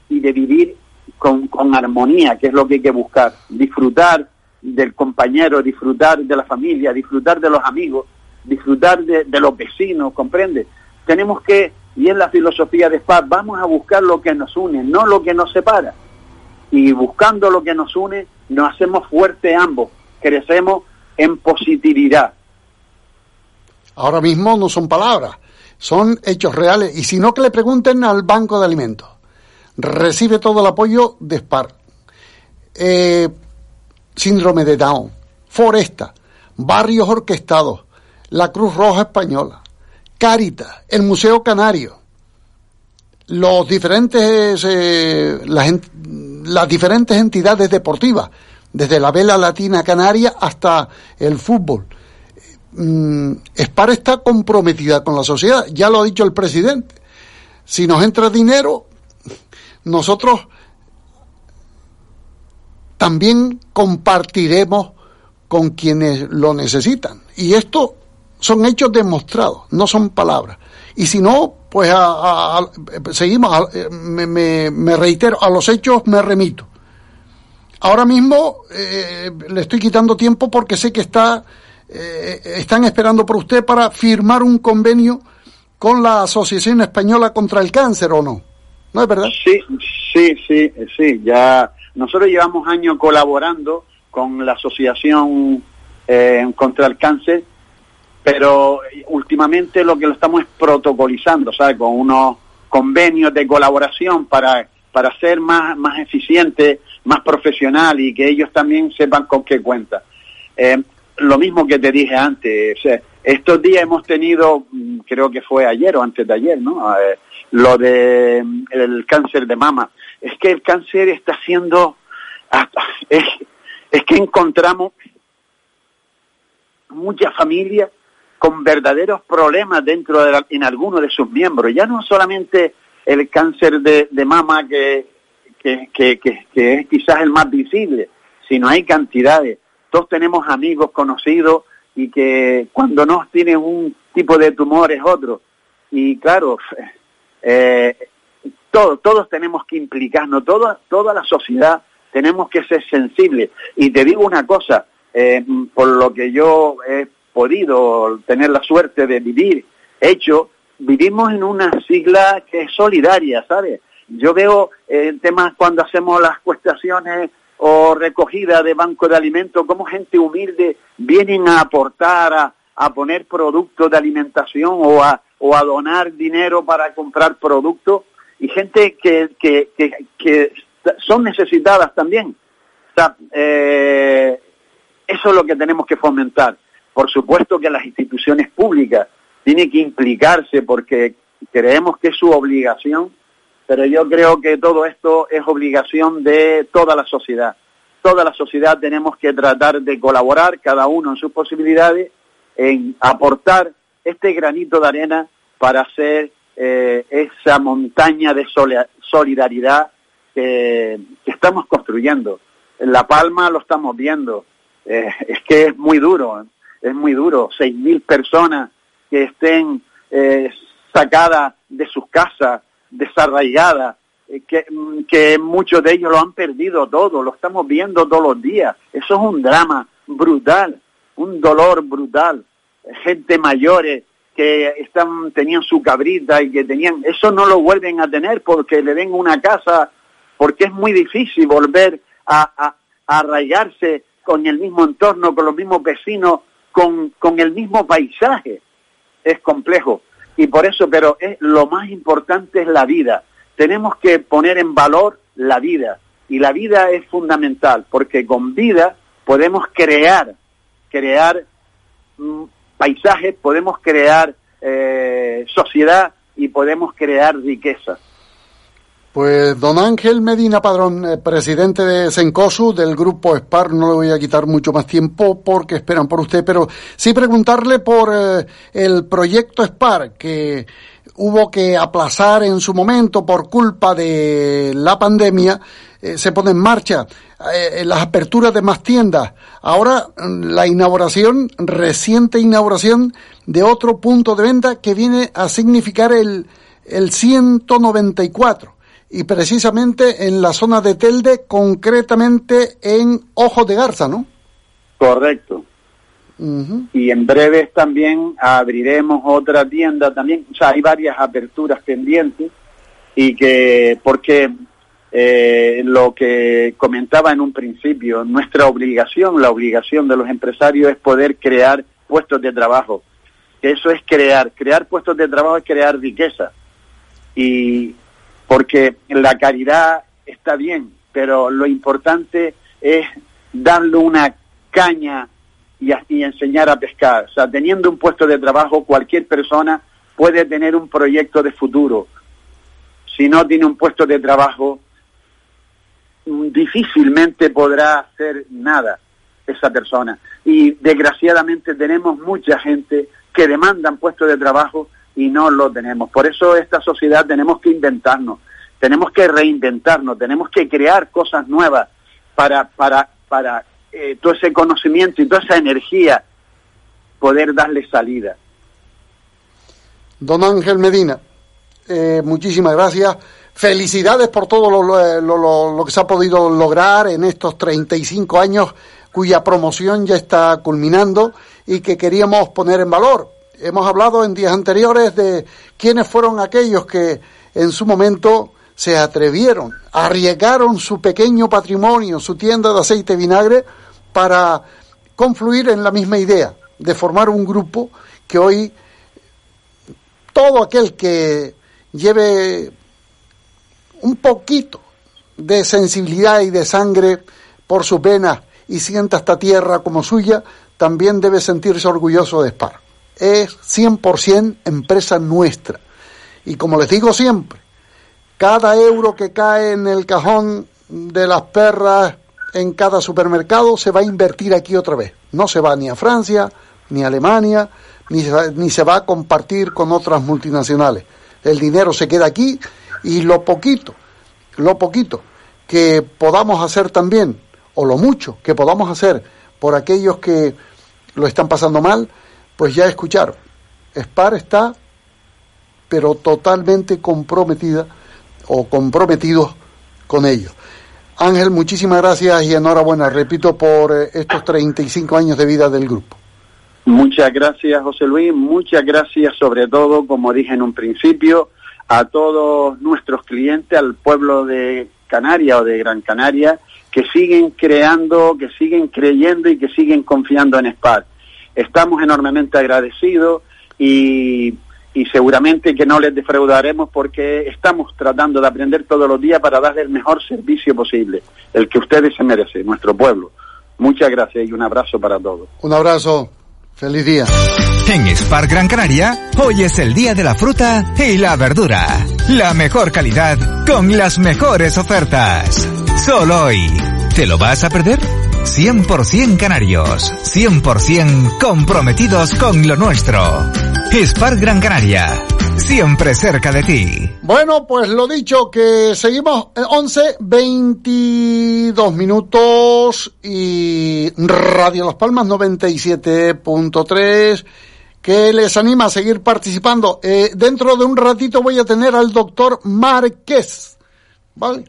y de vivir con, con armonía, que es lo que hay que buscar, disfrutar del compañero, disfrutar de la familia, disfrutar de los amigos, disfrutar de, los vecinos, ¿comprende? Tenemos que, y es la filosofía de Spar, vamos a buscar lo que nos une, no lo que nos separa. Y buscando lo que nos une, nos hacemos fuertes ambos, crecemos en positividad. Ahora mismo no son palabras, son hechos reales. Y si no, que le pregunten al Banco de Alimentos. Recibe todo el apoyo de SPAR. Eh, síndrome de Down, Foresta, Barrios Orquestados, la Cruz Roja Española, Cáritas, el Museo Canario, los diferentes, eh, las, las diferentes entidades deportivas, desde la vela latina canaria hasta el fútbol. Mm, Spar está comprometida con la sociedad, ya lo ha dicho el presidente. Si nos entra dinero, nosotros también compartiremos con quienes lo necesitan. Y esto son hechos demostrados, no son palabras. Y si no, pues a- a- seguimos, eh, me, me- me reitero, a los hechos me remito. Ahora mismo eh, le estoy quitando tiempo porque sé que está, eh, están esperando por usted para firmar un convenio con la Asociación Española contra el Cáncer, ¿o no? ¿No es verdad? Sí, sí, sí, sí. Ya nosotros llevamos años colaborando con la Asociación eh, contra el cáncer, pero últimamente lo que lo estamos es protocolizando, ¿sabes? Con unos convenios de colaboración para, para ser más, más eficiente, más profesional y que ellos también sepan con qué cuenta. Eh, lo mismo que te dije antes, estos días hemos tenido, mm, creo que fue ayer o antes de ayer, ¿no? Eh, lo de mm, el cáncer de mama. Es que el cáncer está siendo, ah, es, es que encontramos muchas familias con verdaderos problemas dentro de la- en algunos de sus miembros. Ya no solamente el cáncer de, mama que, que, que, que- que es quizás el más visible, sino hay cantidades. Todos tenemos amigos conocidos y que cuando no tienen un tipo de tumor es otro. Y claro, eh, todos, todos tenemos que implicarnos, toda, toda la sociedad tenemos que ser sensibles. Y te digo una cosa, eh, por lo que yo he podido tener la suerte de vivir, hecho, vivimos en una sigla que es solidaria, ¿sabes? Yo veo eh, temas cuando hacemos las cuestaciones o recogida de banco de alimentos, como gente humilde vienen a aportar, a, a poner productos de alimentación o a, o a donar dinero para comprar productos y gente que, que, que, son necesitadas también. O sea, eh, eso es lo que tenemos que fomentar. Por supuesto que las instituciones públicas tienen que implicarse porque creemos que es su obligación, pero yo creo que todo esto es obligación de toda la sociedad. Toda la sociedad tenemos que tratar de colaborar, cada uno en sus posibilidades, en aportar este granito de arena para hacer eh, esa montaña de solidaridad que, estamos construyendo. En La Palma lo estamos viendo. Eh, es que es muy duro, es muy duro. Seis mil personas que estén eh, sacadas de sus casas, desarraigadas, mm, que muchos de ellos lo han perdido todo, lo estamos viendo todos los días. Eso es un drama brutal, un dolor brutal. Gente mayores que están, tenían su cabrita y que tenían, eso no lo vuelven a tener porque le den una casa, porque es muy difícil volver a, arraigarse con el mismo entorno, con los mismos vecinos, con, con el mismo paisaje. Es complejo. Y por eso, pero es, lo más importante es la vida. Tenemos que poner en valor la vida. Y la vida es fundamental, porque con vida podemos crear, crear paisajes, podemos crear eh, sociedad y podemos crear riqueza. Pues don Ángel Medina Padrón, eh, presidente de Sencosu, del grupo SPAR, no le voy a quitar mucho más tiempo porque esperan por usted, pero sí preguntarle por eh, el proyecto SPAR que hubo que aplazar en su momento por culpa de la pandemia, eh, se pone en marcha eh, las aperturas de más tiendas. Ahora mm, la inauguración, reciente inauguración de otro punto de venta que viene a significar el, el 194 y precisamente en la zona de Telde, concretamente en Ojos de Garza, ¿no? Correcto. Y en breves también abriremos otra tienda también. O sea, hay varias aperturas pendientes y que, porque eh, lo que comentaba en un principio, nuestra obligación, la obligación de los empresarios es poder crear puestos de trabajo. Eso es crear. Crear puestos de trabajo es crear riqueza. Y porque la caridad está bien, pero lo importante es darle una caña y, enseñar a pescar. O sea, teniendo un puesto de trabajo, cualquier persona puede tener un proyecto de futuro. Si no tiene un puesto de trabajo, difícilmente podrá hacer nada esa persona. Y desgraciadamente tenemos mucha gente que demandan puestos de trabajo y no lo tenemos. Por eso esta sociedad tenemos que inventarnos, tenemos que reinventarnos, tenemos que crear cosas nuevas para, para, para eh, todo ese conocimiento y toda esa energía poder darle salida. Don Ángel Medina, eh, muchísimas gracias. Felicidades por todo lo, que se ha podido lograr en estos 35 años cuya promoción ya está culminando y que queríamos poner en valor. Hemos hablado en días anteriores de quiénes fueron aquellos que en su momento se atrevieron, arriesgaron su pequeño patrimonio, su tienda de aceite y vinagre, para confluir en la misma idea de formar un grupo que hoy todo aquel que lleve un poquito de sensibilidad y de sangre por sus venas y sienta esta tierra como suya, también debe sentirse orgulloso de SPAR. Es 100% empresa nuestra. Y como les digo siempre, cada euro que cae en el cajón de las perras en cada supermercado se va a invertir aquí otra vez. No se va ni a Francia, ni a Alemania, ni se, va, ni se va a compartir con otras multinacionales. El dinero se queda aquí y lo poquito, lo poquito que podamos hacer también, o lo mucho que podamos hacer por aquellos que lo están pasando mal, pues ya escucharon. SPAR está, pero totalmente comprometida o comprometidos con ellos. Ángel, muchísimas gracias y enhorabuena, repito, por eh, estos 35 años de vida del grupo. Muchas gracias, José Luis. Muchas gracias, sobre todo, como dije en un principio, a todos nuestros clientes, al pueblo de Canarias o de Gran Canaria, que siguen creando, que siguen creyendo y que siguen confiando en SPAR. Estamos enormemente agradecidos y, y seguramente que no les defraudaremos porque estamos tratando de aprender todos los días para darle el mejor servicio posible, el que ustedes se merecen, nuestro pueblo. Muchas gracias y un abrazo para todos. Un abrazo. Feliz día. En Spar Gran Canaria, hoy es el día de la fruta y la verdura. La mejor calidad con las mejores ofertas. Solo hoy. ¿Te lo vas a perder? 100% canarios, 100% comprometidos con lo nuestro. Spar Gran Canaria, siempre cerca de ti. Bueno, pues lo dicho, que seguimos en 11, 22 minutos y Radio Las Palmas 97.3 que les anima a seguir participando. Eh, dentro de un ratito voy a tener al doctor Márquez, ¿vale?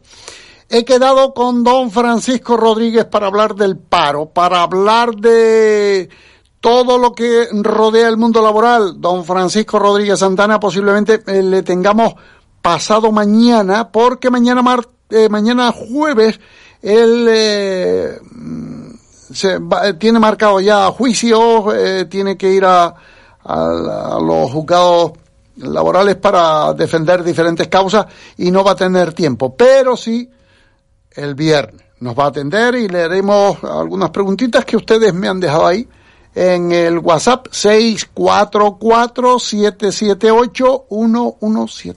He quedado con don Francisco Rodríguez para hablar del paro, para hablar de todo lo que rodea el mundo laboral. Don Francisco Rodríguez Santana posiblemente eh, le tengamos pasado mañana, porque mañana eh, mañana jueves él eh, se va, tiene marcado ya juicio, eh, tiene que ir a, a, a, los juzgados laborales para defender diferentes causas y no va a tener tiempo, pero sí el viernes nos va a atender y le haremos algunas preguntitas que ustedes me han dejado ahí en el WhatsApp 644-778-117.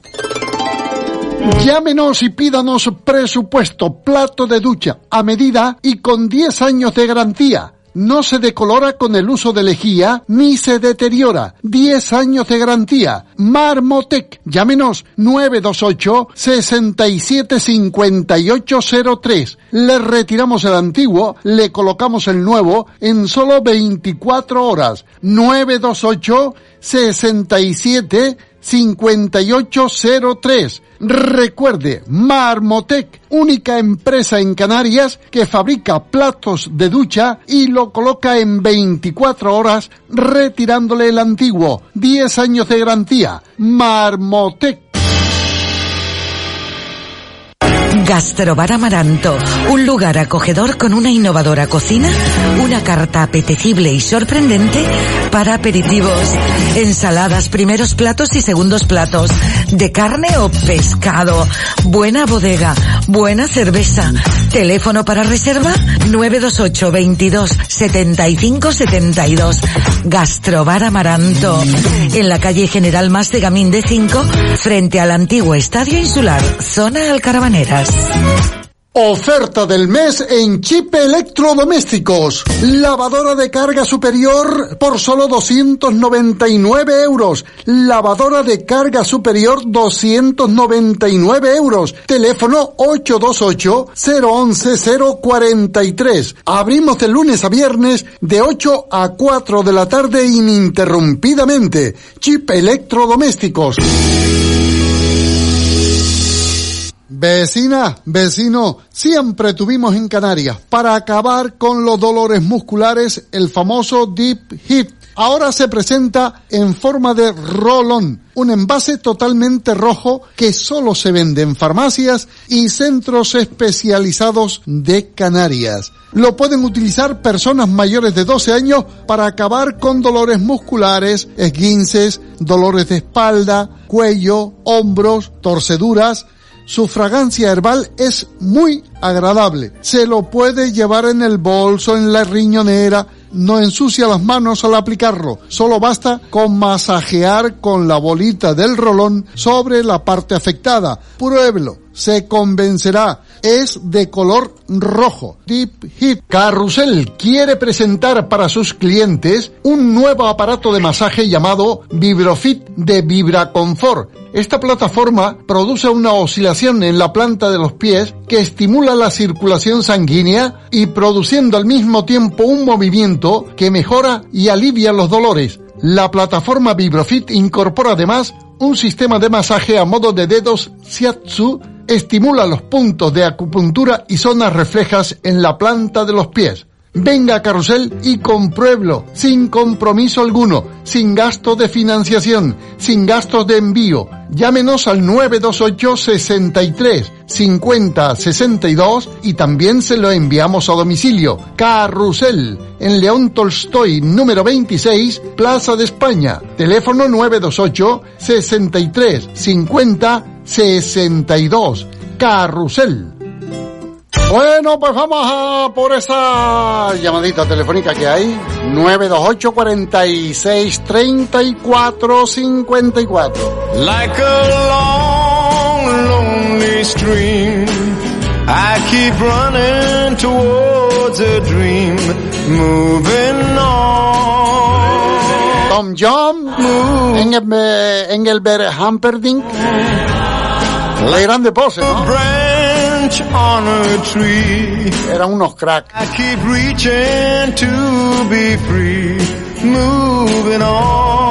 Llámenos y pídanos presupuesto, plato de ducha, a medida y con 10 años de garantía. No se decolora con el uso de lejía ni se deteriora. 10 años de garantía. Marmotec. Llámenos 928 675803. Le retiramos el antiguo, le colocamos el nuevo en solo 24 horas. 928 67 5803. Recuerde, Marmotec, única empresa en Canarias que fabrica platos de ducha y lo coloca en 24 horas retirándole el antiguo. 10 años de garantía. Marmotec. Gastrobar Amaranto, un lugar acogedor con una innovadora cocina, una carta apetecible y sorprendente para aperitivos, ensaladas, primeros platos y segundos platos, de carne o pescado, buena bodega, buena cerveza. Teléfono para reserva 928 22 75 72. Gastrobar Amaranto, en la calle General Más de Gamín de 5, frente al antiguo Estadio Insular, zona Alcarabaneras. Oferta del mes en Chip Electrodomésticos. Lavadora de carga superior por solo 299 euros. Lavadora de carga superior 299 euros. Teléfono 828-011-043. Abrimos de lunes a viernes de 8 a 4 de la tarde ininterrumpidamente. Chip Electrodomésticos. Vecina, vecino, siempre tuvimos en Canarias para acabar con los dolores musculares el famoso Deep Hit. ahora se presenta en forma de rolón, un envase totalmente rojo que solo se vende en farmacias y centros especializados de Canarias. Lo pueden utilizar personas mayores de 12 años para acabar con dolores musculares, esguinces, dolores de espalda, cuello, hombros, torceduras, su fragancia herbal es muy agradable. Se lo puede llevar en el bolso, en la riñonera. No ensucia las manos al aplicarlo. Solo basta con masajear con la bolita del rolón sobre la parte afectada. Pruébelo. Se convencerá. Es de color rojo. Deep Hit Carrusel quiere presentar para sus clientes un nuevo aparato de masaje llamado Vibrofit de Vibraconfort. Esta plataforma produce una oscilación en la planta de los pies que estimula la circulación sanguínea y produciendo al mismo tiempo un movimiento que mejora y alivia los dolores. La plataforma Vibrofit incorpora además un sistema de masaje a modo de dedos Shiatsu estimula los puntos de acupuntura y zonas reflejas en la planta de los pies. Venga a Carrusel y compruébelo, sin compromiso alguno, sin gasto de financiación, sin gastos de envío. Llámenos al 928 63 50 62 y también se lo enviamos a domicilio. Carrusel, en León Tolstoy, número 26, Plaza de España. Teléfono 928 63 50 62. Carrusel. Bueno, pues vamos a por esa llamadita telefónica que hay. 928 46 34 54. Like a long, lonely stream, I keep running towards a dream, moving on. Tom John, Engel, Engelbert Humperdinck. La grande pose, ¿no? Eran unos cracks. I keep reaching to be free, moving on,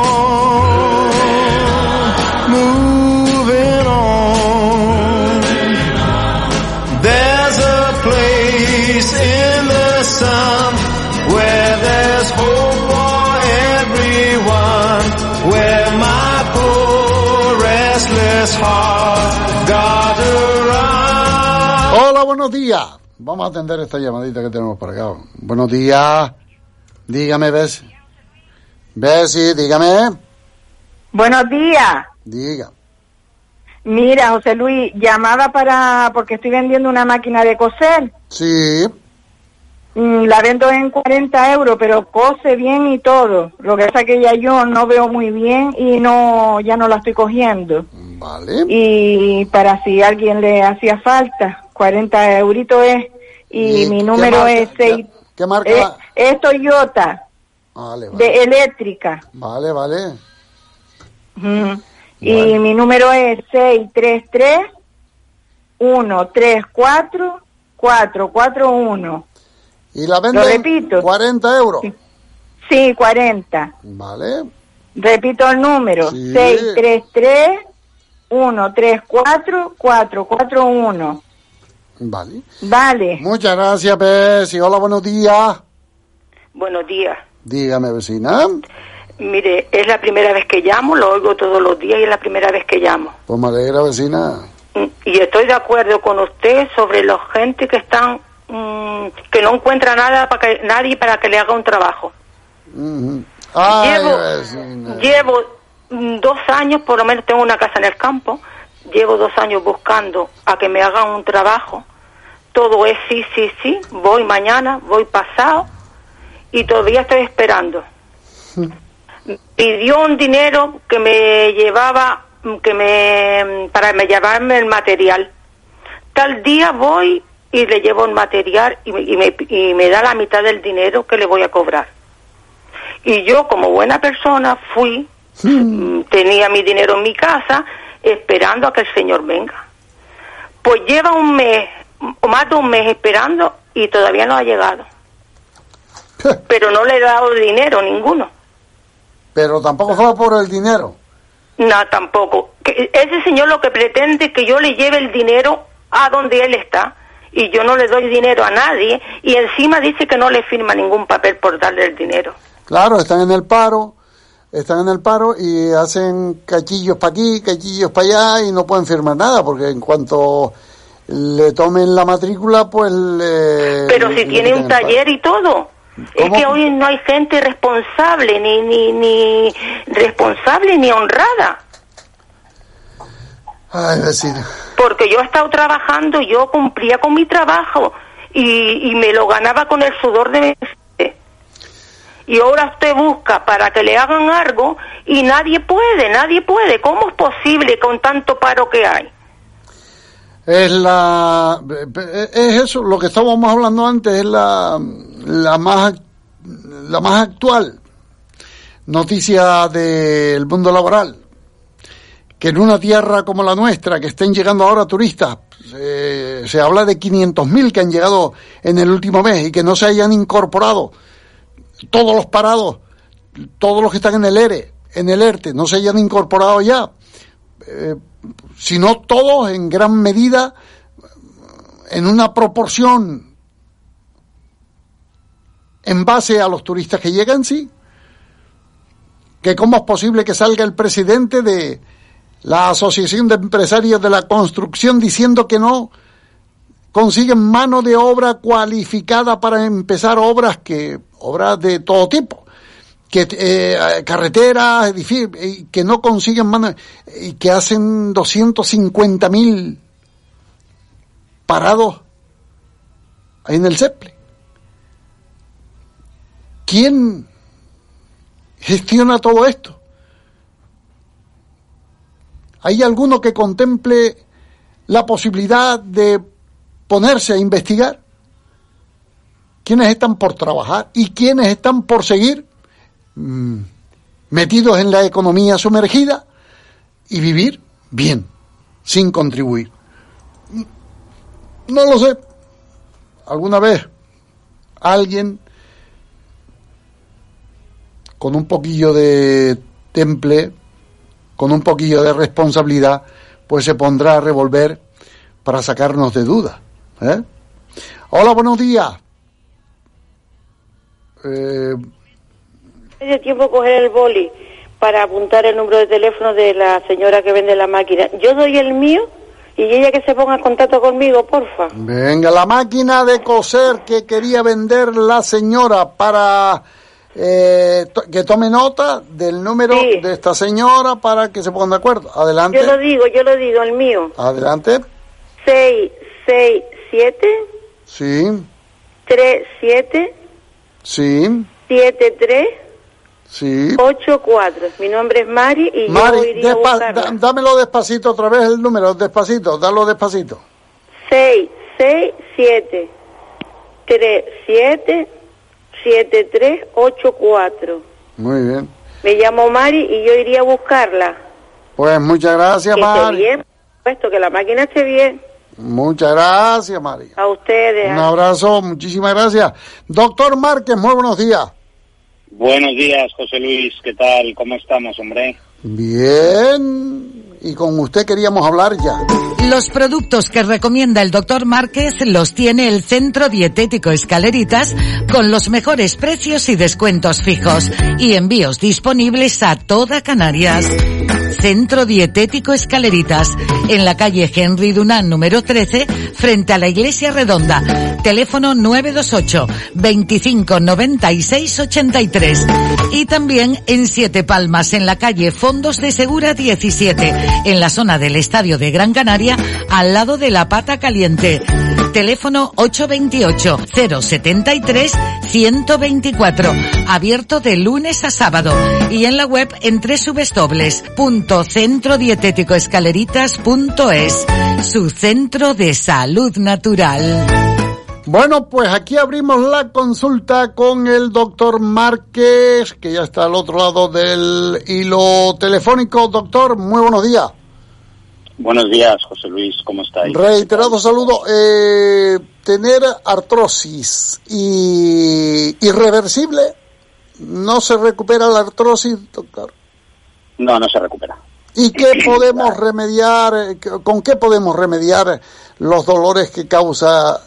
buenos días. Vamos a atender esta llamadita que tenemos por acá. Buenos días. Dígame, Bessie. Bessie, dígame. Buenos días. Diga. Mira, José Luis, llamada para porque estoy vendiendo una máquina de coser. Sí. Mm, La vendo en 40 euros, pero cose bien y todo. Lo que pasa es que ya yo no veo muy bien y no ya no la estoy cogiendo. Vale. Y para si alguien le hacía falta, 40 euritos es. Y, ¿Y mi número marca? es 6. ¿Qué marca? Es, es Toyota, Vale, vale. de eléctrica. Vale, vale. Ujú. Y mi número es 633 134 441. ¿Y la Lo venden repito. 40 euros? Sí, 40. Vale. Repito el número. Sí. 633 134 441. Vale. Vale. Muchas gracias, Bessie. Hola, buenos días. Buenos días. Dígame, vecina. Mire, es la primera vez que llamo, lo oigo todos los días y es la primera vez que llamo. Pues me alegra, vecina. Mm, Y estoy de acuerdo con usted sobre la gente que están mm, que no encuentra nada para que nadie para que le haga un trabajo. Ay, Llevo- vecina. Llevo mm, dos años, por lo menos tengo una casa en el campo, llevo dos años buscando a que me hagan un trabajo. Todo es sí, sí, sí, voy mañana, voy pasado y todavía estoy esperando. Pidió un dinero que me llevaba, que me, para me llevarme el material. Tal día voy y le llevo el material y me, y me, y me da la mitad del dinero que le voy a cobrar. Y yo, como buena persona, fui, mm, tenía mi dinero en mi casa, esperando a que el señor venga. Pues lleva un mes, más de un mes esperando y todavía no ha llegado. Pero no le he dado dinero ninguno. Pero tampoco fue por el dinero. No, tampoco. Que ese señor lo que pretende es que yo le lleve el dinero a donde él está. Y yo no le doy dinero a nadie. Y encima dice que no le firma ningún papel por darle el dinero. Claro, están en el paro, están en el paro y hacen cachillos para aquí, cachillos para allá y no pueden firmar nada porque en cuanto le tomen la matrícula, pues le... Pero si le tiene un taller y todo. Es que hoy no hay gente responsable, ni, ni, ni responsable, ni honrada. Ay, vecino. Porque yo he estado trabajando, yo cumplía con mi trabajo y, y me lo ganaba con el sudor de mi frente. Y ahora usted busca para que le hagan algo y nadie puede, nadie puede. ¿Cómo es posible con tanto paro que hay? Es la es eso lo que estábamos hablando antes es la la más la más actual noticia del mundo laboral. Que en una tierra como la nuestra que estén llegando ahora turistas se, se habla de 500.000 que han llegado en el último mes y que no se hayan incorporado. Todos los parados todos los que están en el ERE en el ERTE no se hayan incorporado ya. Eh, sino todos en gran medida en una proporción en base a los turistas que llegan, sí. Que cómo es posible que salga el presidente de la Asociación de Empresarios de la Construcción diciendo que no consiguen mano de obra cualificada para empezar obras que obras de todo tipo que eh, carreteras, edificios, que no consiguen mano, y que hacen 250 mil parados ahí en el CEPLE. ¿Quién gestiona todo esto? ¿Hay alguno que contemple la posibilidad de ponerse a investigar? ¿Quiénes están por trabajar y quiénes están por seguir mm, metidos en la economía sumergida y vivir bien, sin contribuir? No lo sé. ¿Alguna vez alguien con un poquillo de temple, con un poquillo de responsabilidad, pues se pondrá a revolver para sacarnos de dudas? ¿eh? Hola, buenos días. Eh, Hace tiempo coger el boli para apuntar el número de teléfono de la señora que vende la máquina. Yo doy el mío y ella que se ponga en contacto conmigo, porfa. venga, la máquina de coser que quería vender la señora para eh, to- que tome nota del número de esta señora para que se pongan de acuerdo. Adelante. Yo lo digo, yo lo digo, el mío. Adelante. 6, 6, 7, Sí, 3, 7, sí, 7, 3, sí. 8, 4. Mi nombre es Mari y Mari, yo iría a despa- buscarla. da- dámelo despacito otra vez el número, despacito, dalo despacito. 6, 6, 7, 3, 7, 7, 3, 8, 4. Muy bien. Me llamo Mari y yo iría a buscarla. Pues muchas gracias, que esté Mari. bien, por supuesto, que la máquina esté bien. Muchas gracias, Mari. A ustedes. Un abrazo, muchísimas gracias. Doctor Márquez, muy buenos días. Buenos días, José Luis. ¿Qué tal? ¿Cómo estamos, hombre? Bien. Y con usted queríamos hablar ya. Los productos que recomienda el doctor Márquez los tiene el Centro Dietético Escaleritas con los mejores precios y descuentos fijos y envíos disponibles a toda Canarias. Centro Dietético Escaleritas, en la calle Henry Dunant número 13, frente a la Iglesia Redonda. Teléfono 928 25 96 83. Y también en Siete Palmas, en la calle Fondos de Segura 17, en la zona del Estadio de Gran Canaria, al lado de la Pata Caliente. Teléfono 828 073 124. Abierto de lunes a sábado. Y en la web en www.centrodietéticoescaleritas.es. Su centro de salud natural. Bueno, pues aquí abrimos la consulta con el doctor Márquez, que ya está al otro lado del hilo telefónico. Doctor, muy buenos días. Buenos días, José Luis. ¿Cómo estáis? Reiterado saludo. Eh, tener artrosis y irreversible, ¿no se recupera la artrosis, doctor? No, no se recupera. ¿Y qué podemos remediar, con qué podemos remediar los dolores que causa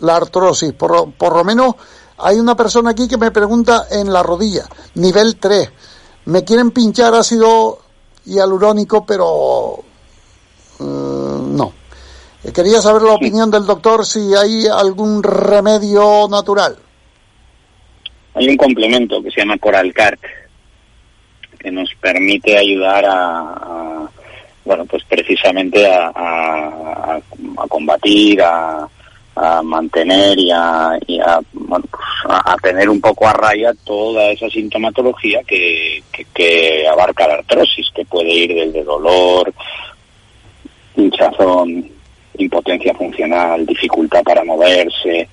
la artrosis? Por, por lo menos Hay una persona aquí que me pregunta en la rodilla, nivel 3. Me quieren pinchar ácido hialurónico, pero eh, no. Eh, Quería saber la opinión del doctor si hay algún remedio natural. Hay un complemento que se llama Coralcart, que nos permite ayudar a, a, bueno, pues precisamente a, a- a combatir, a, a mantener y pues a, a tener un poco a raya toda esa sintomatología que, que, que abarca la artrosis, que puede ir desde dolor, hinchazón, impotencia funcional, dificultad para moverse,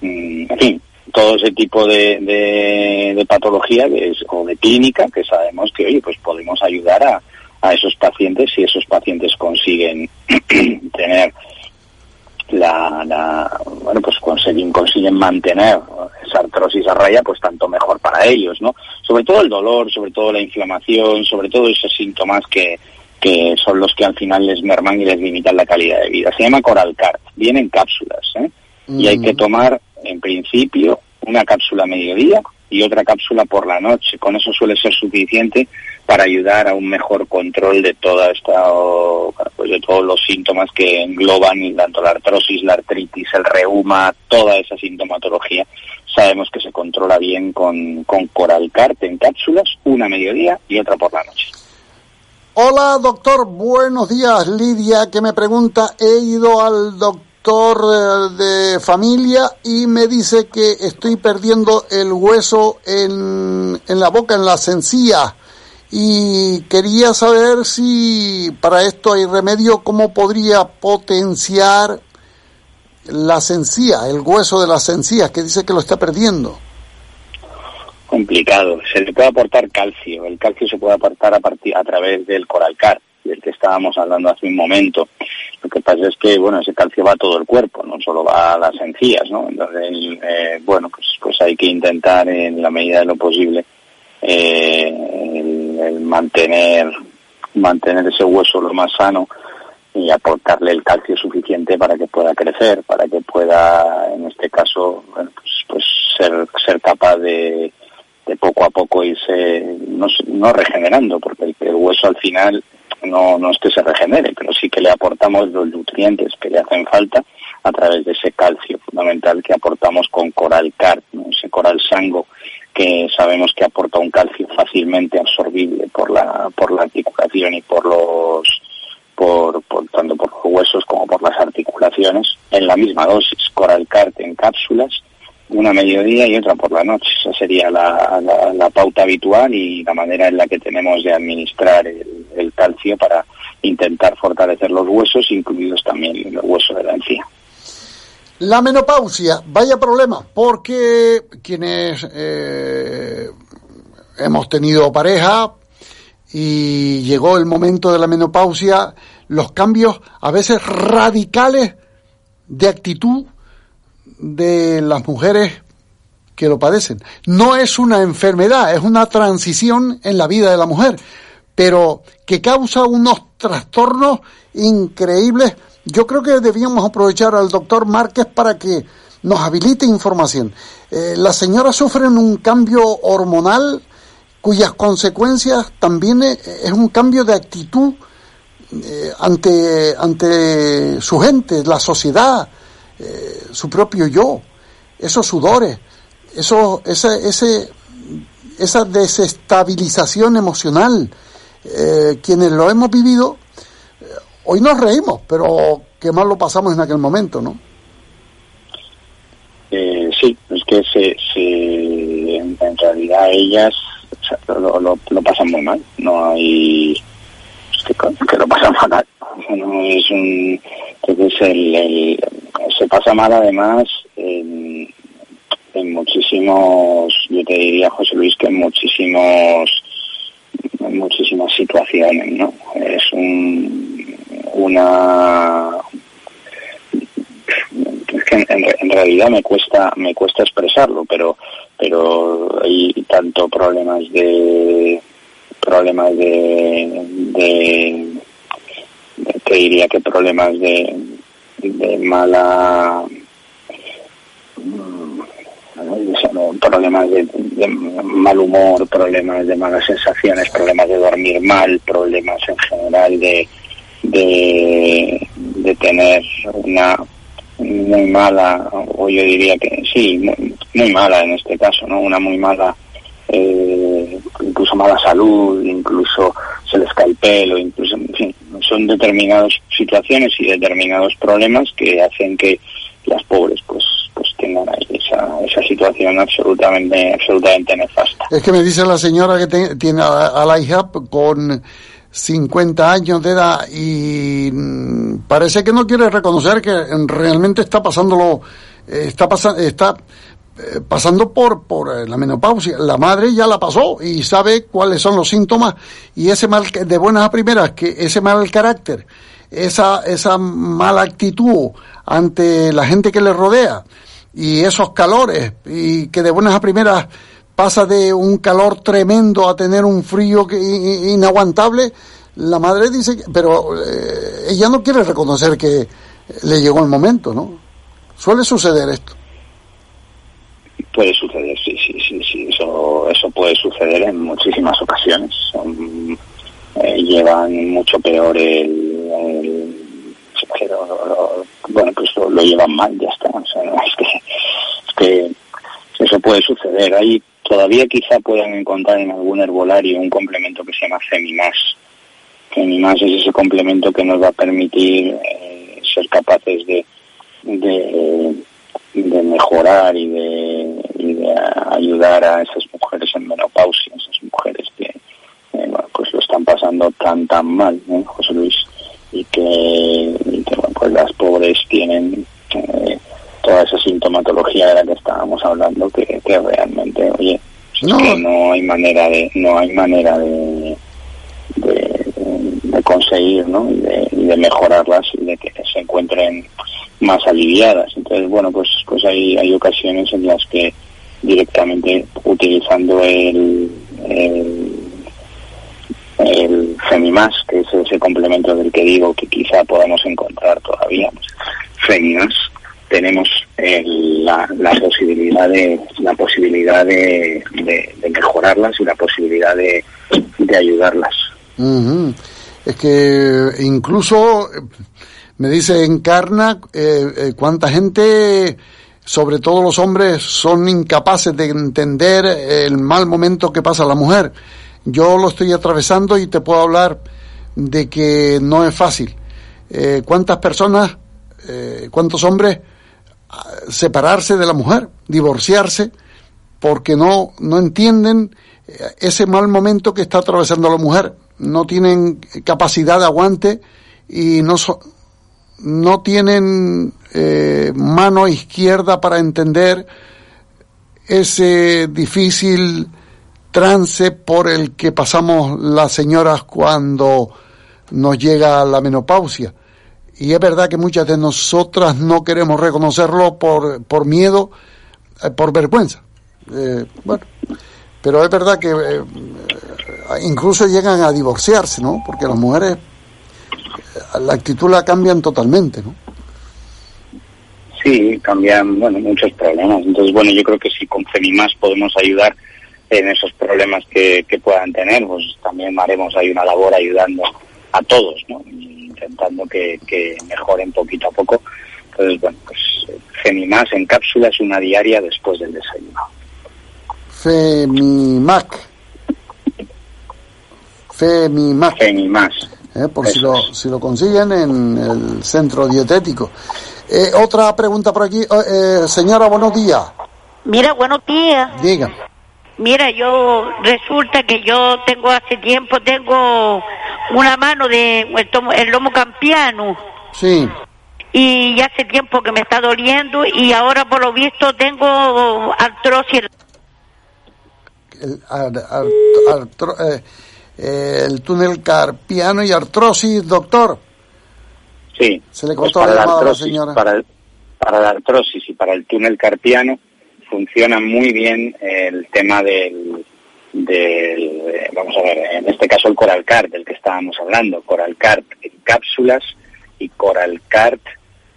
mm, en fin, todo ese tipo de, de, de patología que es- o de clínica que sabemos que, oye, pues podemos ayudar a, a esos pacientes si esos pacientes consiguen tener la, la bueno pues consiguen consiguen mantener esa artrosis a raya pues tanto mejor para ellos no sobre todo el dolor sobre todo la inflamación sobre todo esos síntomas que que son los que al final les merman y les limitan la calidad de vida. Se llama Coralcart viene en cápsulas ¿eh? y hay que tomar en principio una cápsula a mediodía y otra cápsula por la noche. Con eso suele ser suficiente para ayudar a un mejor control de toda esta pues de todos los síntomas que engloban tanto la artrosis, la artritis, el reuma, toda esa sintomatología. Sabemos que se controla bien con, con en cápsulas, una mediodía y otra por la noche. Hola doctor, buenos días. Lidia que me pregunta, he ido al doctor eh, de familia y me dice que estoy perdiendo el hueso en, en la boca, en las encías. Y quería saber si para esto hay remedio, cómo podría potenciar las encías, el hueso de las encías, que dice que lo está perdiendo. complicado. Se le puede aportar calcio. El calcio se puede aportar a, partir, a través del coralcar, del que estábamos hablando hace un momento. Lo que pasa es que, bueno, ese calcio va a todo el cuerpo, no solo va a las encías, ¿no? Entonces, eh, bueno, pues, pues hay que intentar, en la medida de lo posible, eh, el, mantener, mantener ese hueso lo más sano y aportarle el calcio suficiente para que pueda crecer, para que pueda, en este caso, pues, pues ser, ser capaz de, de poco a poco irse, no, no regenerando, porque el, el hueso al final no, no es que se regenere, pero sí que le aportamos los nutrientes que le hacen falta a través de ese calcio fundamental que aportamos con coral car, ¿no? ese coral sango que sabemos que aporta un calcio fácilmente absorbible por la, por la articulación y por los por, tanto por los huesos como por las articulaciones en la misma dosis, coral cart en cápsulas, una mediodía y otra por la noche. Esa sería la, la, pauta habitual y la manera en la que tenemos de administrar el, el calcio para intentar fortalecer los huesos, incluidos también el hueso de la encía. La menopausia, vaya problema, porque quienes eh, hemos tenido pareja y llegó el momento de la menopausia, los cambios a veces radicales de actitud de las mujeres que lo padecen. No es una enfermedad, es una transición en la vida de la mujer, pero que causa unos trastornos increíbles. Yo creo que debíamos aprovechar al doctor Márquez para que nos habilite información. Eh, las señoras sufren un cambio hormonal cuyas consecuencias también es, es un cambio de actitud eh, ante, ante su gente, la sociedad, eh, su propio yo, esos sudores, eso, ese, ese, esa desestabilización emocional, eh, quienes lo hemos vivido, eh, hoy nos reímos, pero qué mal lo pasamos en aquel momento, ¿no? Eh, sí, es que se, se, en, realidad ellas lo, lo, pasan muy mal. No hay que, lo pasan fatal. No es un entonces el, se pasa mal además en, en muchísimos, yo te diría José Luis que en muchísimos en muchísimas situaciones, ¿no? Es un, una es que en, realidad me cuesta me cuesta expresarlo pero pero hay tanto problemas de problemas de, de, te diría que problemas de, de mala ¿no? problemas de mal humor, problemas de malas sensaciones, problemas de dormir mal, problemas en general de, de, tener una muy mala, o yo diría que sí, muy, muy mala en este caso, ¿no? Una muy mala, eh, incluso mala salud, incluso se les cae el pelo, incluso, son determinadas situaciones y determinados problemas que hacen que las pobres pues pues tengan esa, esa situación absolutamente absolutamente nefasta. Es que me dice la señora que te- tiene a, a la hija con 50 años de edad y mm, parece que no quiere reconocer que realmente está pasándolo, eh, está pasando, está eh, pasando por, por eh, la menopausia. La madre ya la pasó y sabe cuáles son los síntomas y ese mal, de buenas a primeras, que ese mal carácter, esa, esa mala actitud ante la gente que le rodea y esos calores y que de buenas a primeras pasa de un calor tremendo a tener un frío inaguantable, la madre dice, pero eh, ella no quiere reconocer que le llegó el momento, ¿no? Suele suceder esto. Puede suceder, sí, sí, sí, sí, eso, eso puede suceder en muchísimas ocasiones. Eh, llevan mucho peor el, bueno, pues lo, llevan mal, ya está. O sea, es que, es que eso puede suceder. Ahí todavía quizá puedan encontrar en algún herbolario un complemento que se llama Femimas. Femimas es ese complemento que nos va a permitir eh, ser capaces de, de, mejorar y de, ayudar a esas mujeres en menopausia, esas mujeres que eh, pues lo están pasando tan tan mal, ¿no, José Luis? Y que, pues las pobres tienen eh, toda esa sintomatología de la que estábamos hablando que, que realmente, oye, que no hay manera de, no hay manera de, de, de conseguir, ¿no? Y de, y de mejorarlas y de que se encuentren más aliviadas. Entonces, bueno, pues, pues hay, hay ocasiones en las que directamente utilizando el, el, el Femimas, que es ese complemento del que digo que quizá podamos encontrar todavía, pues, Femimas, tenemos el- la, la posibilidad de la posibilidad de, de- mejorarlas y la posibilidad de, de ayudarlas. Es que incluso eh, me dice Encarna eh, eh, cuánta gente, sobre todo los hombres, son incapaces de entender el mal momento que pasa la mujer. Yo lo estoy atravesando y te puedo hablar de que no es fácil. Eh, ¿Cuántas personas, eh, cuántos hombres separarse de la mujer, divorciarse, porque no, no entienden eh, ese mal momento que está atravesando la mujer. No tienen capacidad de aguante y no, no tienen eh, mano izquierda para entender ese difícil trance por el que pasamos las señoras cuando nos llega la menopausia. Y es verdad que muchas de nosotras no queremos reconocerlo por, por miedo, eh, por vergüenza. Eh, bueno, pero es verdad que eh, incluso llegan a divorciarse, ¿no? Porque las mujeres eh, la actitud la cambian totalmente, ¿no? Sí, cambian bueno muchos problemas. Entonces, bueno, yo creo que si con Femimas podemos ayudar en esos problemas que, que puedan tener, pues también haremos ahí una labor ayudando a todos, ¿no? Intentando que, que mejoren poquito a poco. Entonces, bueno, pues Femimas en cápsulas, una diaria después del desayuno. Femimac. Femimac. Femimas. Eh, por si lo, si lo consiguen en el centro dietético. Eh, otra pregunta por aquí. Eh, eh, señora, buenos días. Mira, buenos días. Diga. Mira, yo resulta que yo tengo hace tiempo, tengo una mano de el, tomo- el lomo campiano Sí. y ya hace tiempo que me está doliendo y ahora por lo visto tengo artrosis. El, ar- ar- artro- eh, eh, el túnel carpiano y artrosis, doctor. Sí. Se le Pues cortó para la la llamada a la señora. para, el- para la artrosis y para el túnel carpiano funciona muy bien el tema del, del vamos a ver, en este caso el Coralcart del que estábamos hablando, Coralcart en cápsulas y Coralcart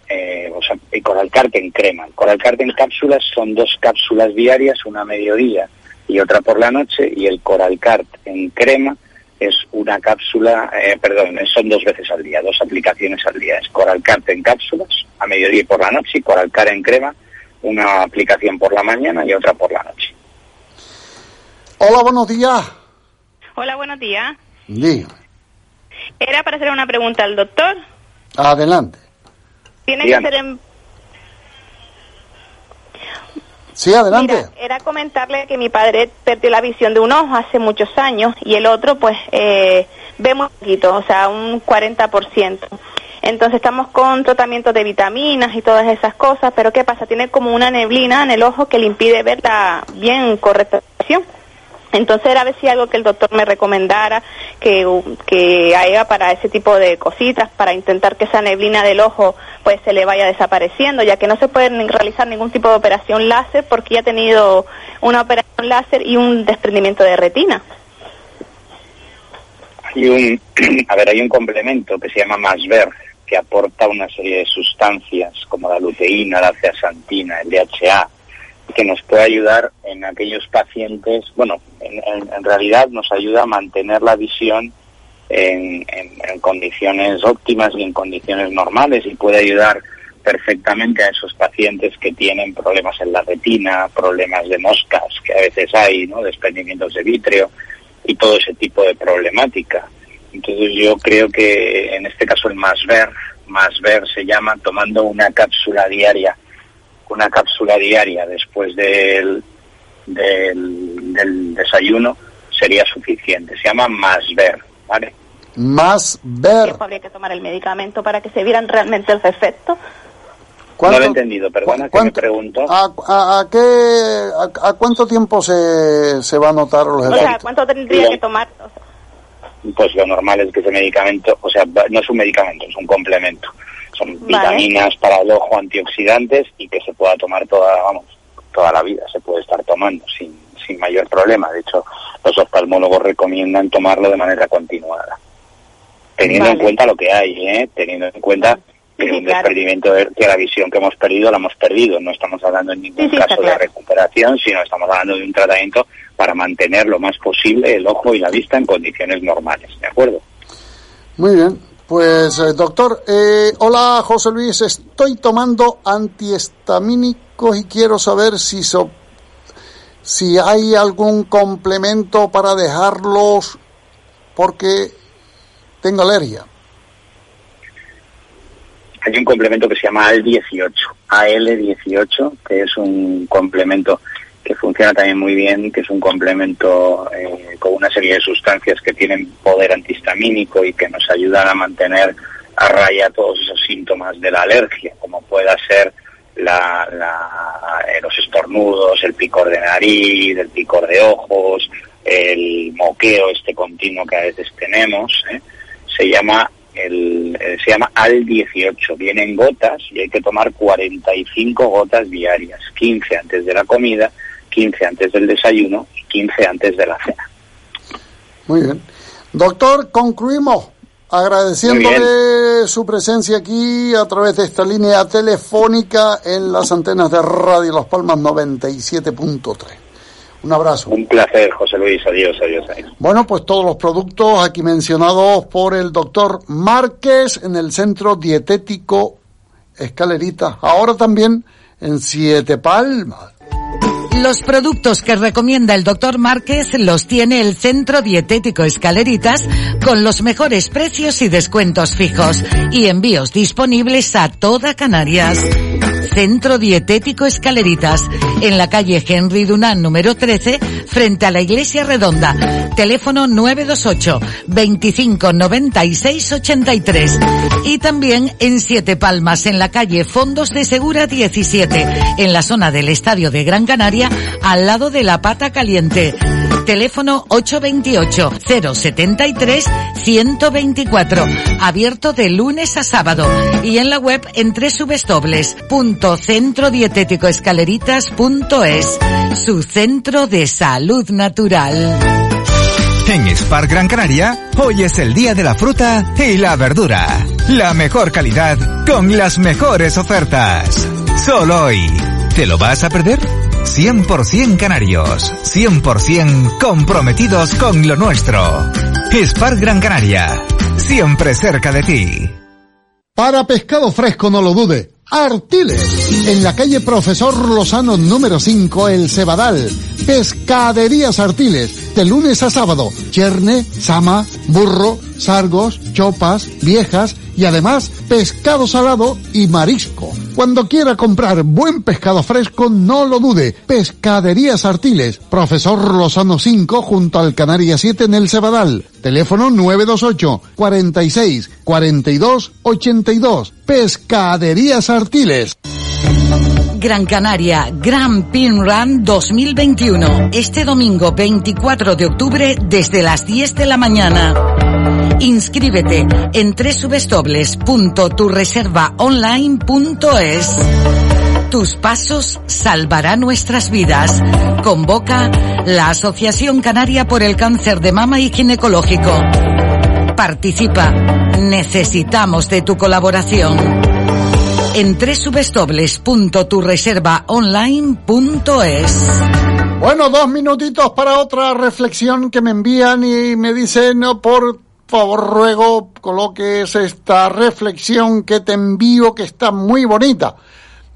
eh, o y Coralcart en crema. El Coralcart en cápsulas son dos cápsulas diarias, una a mediodía y otra por la noche, y el Coralcart en crema es una cápsula, eh, perdón, son dos veces al día, dos aplicaciones al día. Es Coralcart en cápsulas a mediodía y por la noche, y Coralcart en crema, una aplicación por la mañana y otra por la noche. Hola, buenos días. Hola, buenos días. Dígame. Era para hacer una pregunta al doctor. Adelante. Tiene Dígame. que ser en... Sí, adelante. Mira, era comentarle que mi padre perdió la visión de un ojo hace muchos años y el otro pues eh, ve muy poquito, o sea, un 40%. Entonces estamos con tratamientos de vitaminas y todas esas cosas, pero ¿qué pasa? Tiene como una neblina en el ojo que le impide ver la bien correcta visión. Entonces era a ver si algo que el doctor me recomendara que, que haga para ese tipo de cositas, para intentar que esa neblina del ojo pues se le vaya desapareciendo, ya que no se puede realizar ningún tipo de operación láser porque ya ha tenido una operación láser y un desprendimiento de retina. Hay un, a ver, hay un complemento que se llama Masver, que aporta una serie de sustancias como la luteína, la zeaxantina, el DHA, que nos puede ayudar en aquellos pacientes, bueno, en, realidad nos ayuda a mantener la visión en, condiciones óptimas y en condiciones normales y puede ayudar perfectamente a esos pacientes que tienen problemas en la retina, problemas de moscas que a veces hay, ¿no? desprendimientos de vítreo y todo ese tipo de problemática. Entonces yo creo que en este caso el más ver, más ver se llama tomando una cápsula diaria, una cápsula diaria después del, del, del desayuno sería suficiente. Se llama más ver, ¿vale? Más ver. Tiempo habría que tomar el medicamento para que se vieran realmente los efectos. No lo he entendido, perdona que me pregunto. ¿A, a, a qué, a, a cuánto tiempo se, se va a notar los O sea, efectos? ¿cuánto tendría que tomar? O sea, Pues lo normal es que ese medicamento, o sea, no es un medicamento, es un complemento. Son Vale. vitaminas para el ojo antioxidantes y que se pueda tomar toda, vamos, toda la vida, se puede estar tomando sin, sin mayor problema. De hecho, los oftalmólogos recomiendan tomarlo de manera continuada. Teniendo en cuenta lo que hay, ¿eh? Teniendo en cuenta que un claro. desprendimiento de que la visión que hemos perdido la hemos perdido. No estamos hablando en ningún Sí, sí, caso de recuperación, sino estamos hablando de un tratamiento para mantener lo más posible el ojo y la vista en condiciones normales. ¿De acuerdo? Muy bien. Pues, eh, doctor, eh, hola José Luis, estoy tomando antihistamínicos y quiero saber si, so- si hay algún complemento para dejarlos porque tengo alergia. Hay un complemento que se llama AL18, AL18, que es un complemento que funciona también muy bien, que es un complemento eh, con una serie de sustancias que tienen poder antihistamínico y que nos ayudan a mantener a raya todos esos síntomas de la alergia, como pueda ser eh, los estornudos, el picor de nariz, el picor de ojos, el moqueo este continuo que a veces tenemos, ¿eh? se llama el, eh, se llama AL18, viene en gotas y hay que tomar 45 gotas diarias, 15 antes de la comida, 15 antes del desayuno y 15 antes de la cena. Muy bien. Doctor, concluimos agradeciéndole su presencia aquí a través de esta línea telefónica en las antenas de Radio Las Palmas 97.3. Un abrazo. Un placer, José Luis, adiós, adiós, adiós. Bueno, pues todos los productos aquí mencionados por el doctor Márquez en el Centro Dietético Escalerita. Ahora también en Siete Palmas. Los productos que recomienda el doctor Márquez los tiene el Centro Dietético Escaleritas con los mejores precios y descuentos fijos y envíos disponibles a toda Canarias. Centro Dietético Escaleritas, en la calle Henry Dunant número 13, frente a la Iglesia Redonda. Teléfono 928 25 96 83. Y también en Siete Palmas, en la calle Fondos de Segura 17, en la zona del Estadio de Gran Canaria, al lado de la Pata Caliente. Teléfono 828-073-124. Abierto de lunes a sábado. Y en la web en www.centrodietéticoescaleritas.es. Su centro de salud natural. En Spar Gran Canaria, hoy es el día de la fruta y la verdura. La mejor calidad con las mejores ofertas. Solo hoy. ¿Te lo vas a perder? 100% canarios, 100% comprometidos con lo nuestro. Spar Gran Canaria, siempre cerca de ti. Para pescado fresco no lo dude. Artiles, en la calle Profesor Lozano número 5, El Cebadal. Pescaderías Artiles, de lunes a sábado. Cherne, sama, burro, sargos, chopas, viejas y además pescado salado y marisco. Cuando quiera comprar buen pescado fresco, no lo dude. Pescaderías Artiles, Profesor Lozano 5 junto al Canaria 7 en el Cebadal. Teléfono 928 46 42 82. Pescaderías Artiles. Gran Canaria Grand Pin Run 2021. Este domingo 24 de octubre desde las 10 de la mañana. Inscríbete en www.turreservaonline.es. Tus pasos salvarán nuestras vidas. Convoca la Asociación Canaria por el Cáncer de Mama y Ginecológico. Participa. Necesitamos de tu colaboración. En www.turreservaonline.es. Bueno, dos minutitos para otra reflexión que me envían y me dicen, por favor, ruego, coloques esta reflexión que te envío que está muy bonita.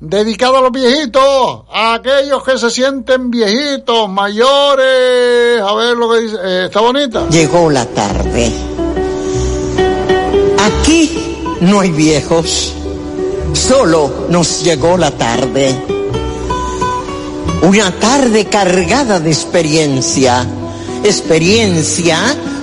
Dedicado a los viejitos, a aquellos que se sienten viejitos, mayores. A ver lo que dice. eh, ¿Está bonita? Llegó la tarde. Aquí no hay viejos, solo nos llegó la tarde. Una tarde cargada de experiencia, experiencia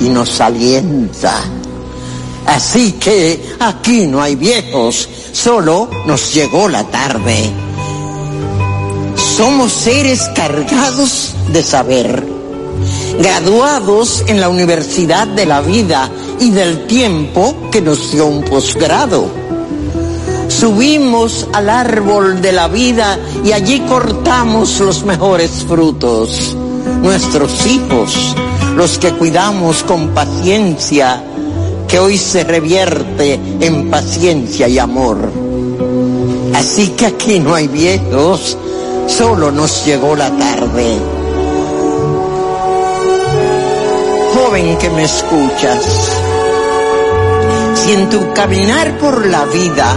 y nos alienta. Así que aquí no hay viejos, solo nos llegó la tarde. Somos seres cargados de saber, graduados en la Universidad de la Vida y del Tiempo que nos dio un posgrado. Subimos al árbol de la vida y allí cortamos los mejores frutos. Nuestros hijos, los que cuidamos con paciencia, que hoy se revierte en paciencia y amor. Así que aquí no hay viejos, solo nos llegó la tarde. Joven que me escuchas, si en tu caminar por la vida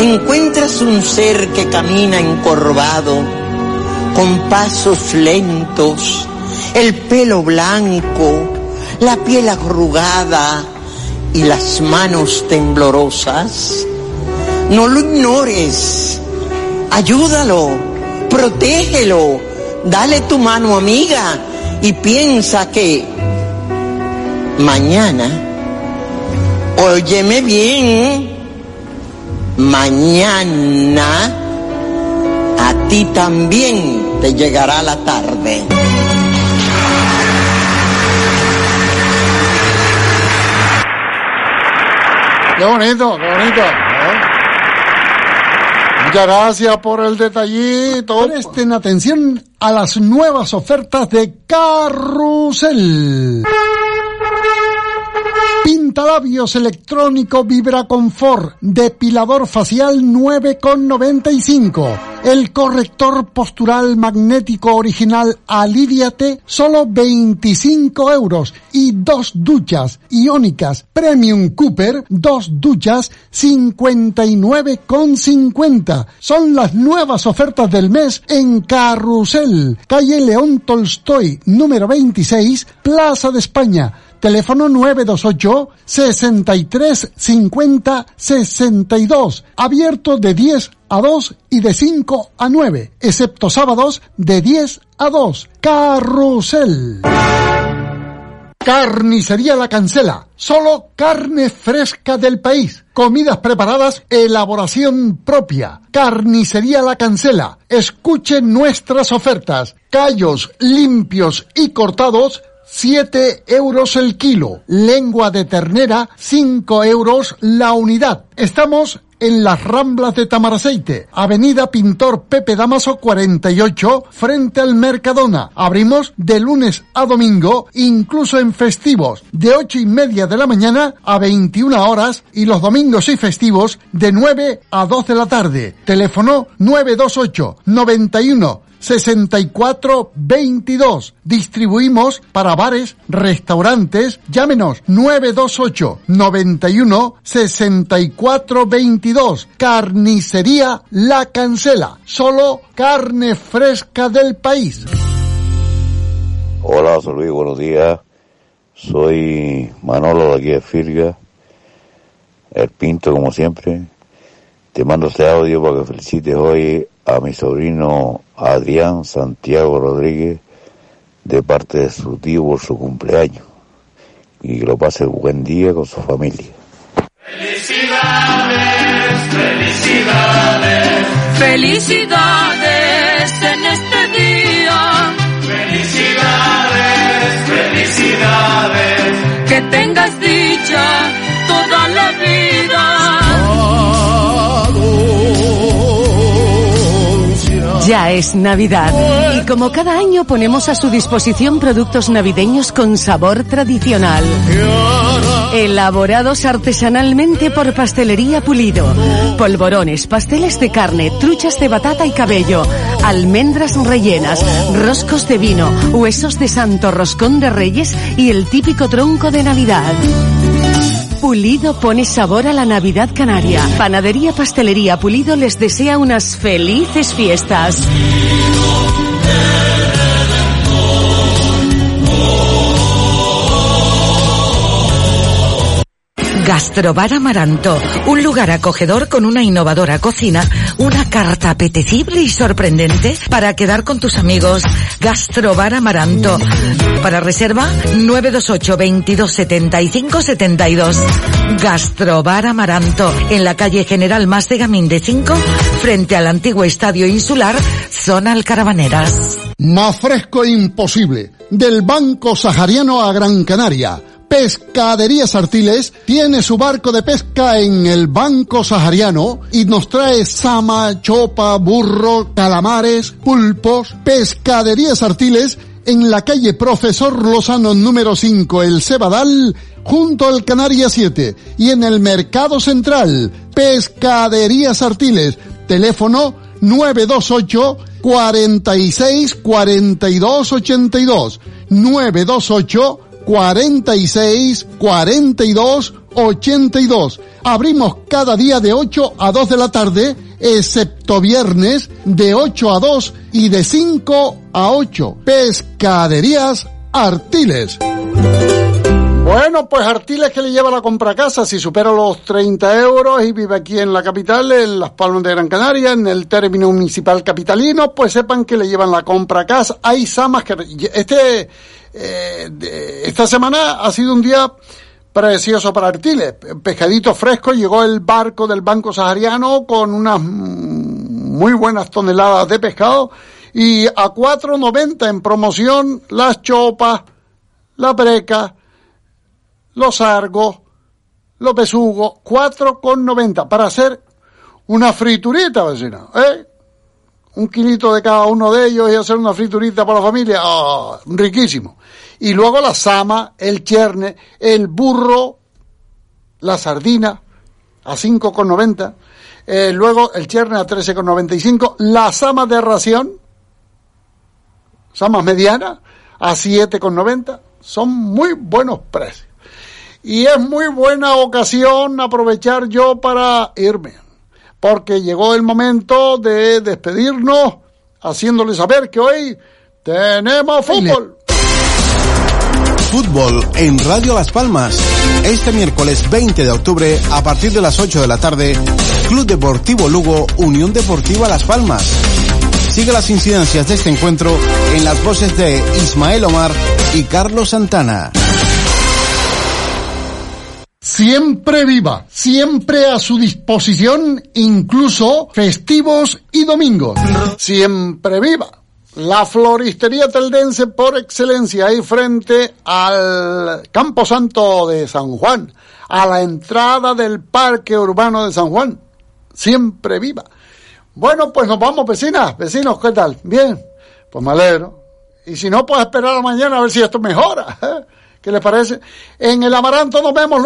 encuentras un ser que camina encorvado, con pasos lentos, el pelo blanco, la piel arrugada y las manos temblorosas, no lo ignores, ayúdalo, protégelo, dale tu mano amiga y piensa que mañana, óyeme bien, mañana a ti también te llegará la tarde. Qué bonito, qué bonito. Muchas gracias por el detallito. Presten atención a las nuevas ofertas de Carrusel. Pintalabios electrónico Vibra Confort, depilador facial 9,95. El corrector postural magnético original Aliviate, solo 25 euros. Y dos duchas iónicas Premium Cooper, dos duchas 59,50. Son las nuevas ofertas del mes en Carrusel, calle León Tolstoy, número 26, Plaza de España. Teléfono 928 63 50 62. Abierto de 10 a 2 y de 5 a 9, excepto sábados de 10 a 2. Carrusel. Carnicería La Cancela. Solo carne fresca del país. Comidas preparadas, elaboración propia. Carnicería La Cancela. Escuche nuestras ofertas. Callos limpios y cortados 7 euros el kilo. Lengua de ternera, 5 euros la unidad. Estamos en las Ramblas de Tamaraceite, Avenida Pintor Pepe Damaso 48, frente al Mercadona. Abrimos de lunes a domingo, incluso en festivos, de 8 y media de la mañana a 21 horas y los domingos y festivos de 9 a 2 de la tarde. Teléfono 928 91 6422. Distribuimos para bares, restaurantes. Llámenos 928 91 6422. Carnicería La Cancela. Solo carne fresca del país. Hola, José Luis, buenos días. Soy Manolo de aquí de Firga, el Pinto como siempre. Te mando este audio para que felicites hoy a mi sobrino Adrián Santiago Rodríguez de parte de su tío por su cumpleaños y que lo pase un buen día con su familia. Felicidades, felicidades, Felicidades en este día, felicidades, felicidades. que tengas Ya es Navidad y como cada año ponemos a su disposición productos navideños con sabor tradicional. Elaborados artesanalmente por Pastelería Pulido. Polvorones, pasteles de carne, truchas de batata y cabello, almendras rellenas, roscos de vino, huesos de santo, roscón de reyes y el típico tronco de Navidad. Pulido pone sabor a la Navidad Canaria. Panadería Pastelería Pulido les desea unas felices fiestas. Gastrobar Amaranto, un lugar acogedor con una innovadora cocina, una carta apetecible y sorprendente para quedar con tus amigos. Gastrobar Amaranto. Para reserva 928 22 75 72. Gastrobar Amaranto, en la calle General Más de Gamín de 5, frente al antiguo Estadio Insular, zona Alcarabaneras. Más fresco e imposible. Del Banco Sahariano a Gran Canaria. Pescaderías Artiles tiene su barco de pesca en el Banco Sahariano y nos trae sama, chopa, burro, calamares, pulpos. Pescaderías Artiles en la calle Profesor Lozano número 5, el Cebadal, junto al Canaria 7 y en el Mercado Central. Pescaderías Artiles, teléfono 928 46 42 82 928 46 42 82. Abrimos cada día de 8 a 2 de la tarde, excepto viernes de 8 a 2 y de 5 a 8. Pescaderías Artiles. Bueno, pues Artiles que le lleva la compra a casa si supera los 30 euros y vive aquí en la capital, en Las Palmas de Gran Canaria, en el término municipal capitalino, pues sepan que le llevan la compra a casa. Hay samas que... Este, eh, esta semana ha sido un día precioso para Artiles. Pescadito fresco, llegó el barco del Banco Sahariano con unas muy buenas toneladas de pescado y a 4.90 en promoción las chopas, la breca, los argos, los besugos, 4,90 para hacer una friturita, vecino, ¿eh? Un kilito de cada uno de ellos y hacer una friturita para la familia, ¡ah! riquísimo. Y luego la sama, el cherne, el burro, la sardina a 5,90, eh, luego el cherne a 13,95, la sama de ración, samas medianas, a 7,90, son muy buenos precios. Y es muy buena ocasión aprovechar yo para irme, porque llegó el momento de despedirnos, haciéndole saber que hoy tenemos fútbol. Fútbol en Radio Las Palmas. Este miércoles 20 de octubre, a partir de las 8 de la tarde, Club Deportivo Lugo, Unión Deportiva Las Palmas. Sigue las incidencias de este encuentro en las voces de Ismael Omar y Carlos Santana. Siempre viva, siempre a su disposición, incluso festivos y domingos. Siempre viva. La floristería teldense por excelencia ahí frente al Campo Santo de San Juan, a la entrada del Parque Urbano de San Juan. Siempre viva. Bueno, pues nos vamos, vecinas, vecinos, ¿qué tal? Bien, pues me alegro. Y si no, pues esperar a mañana a ver si esto mejora. ¿eh? ¿Qué les parece? En el Amaranto nos vemos luego.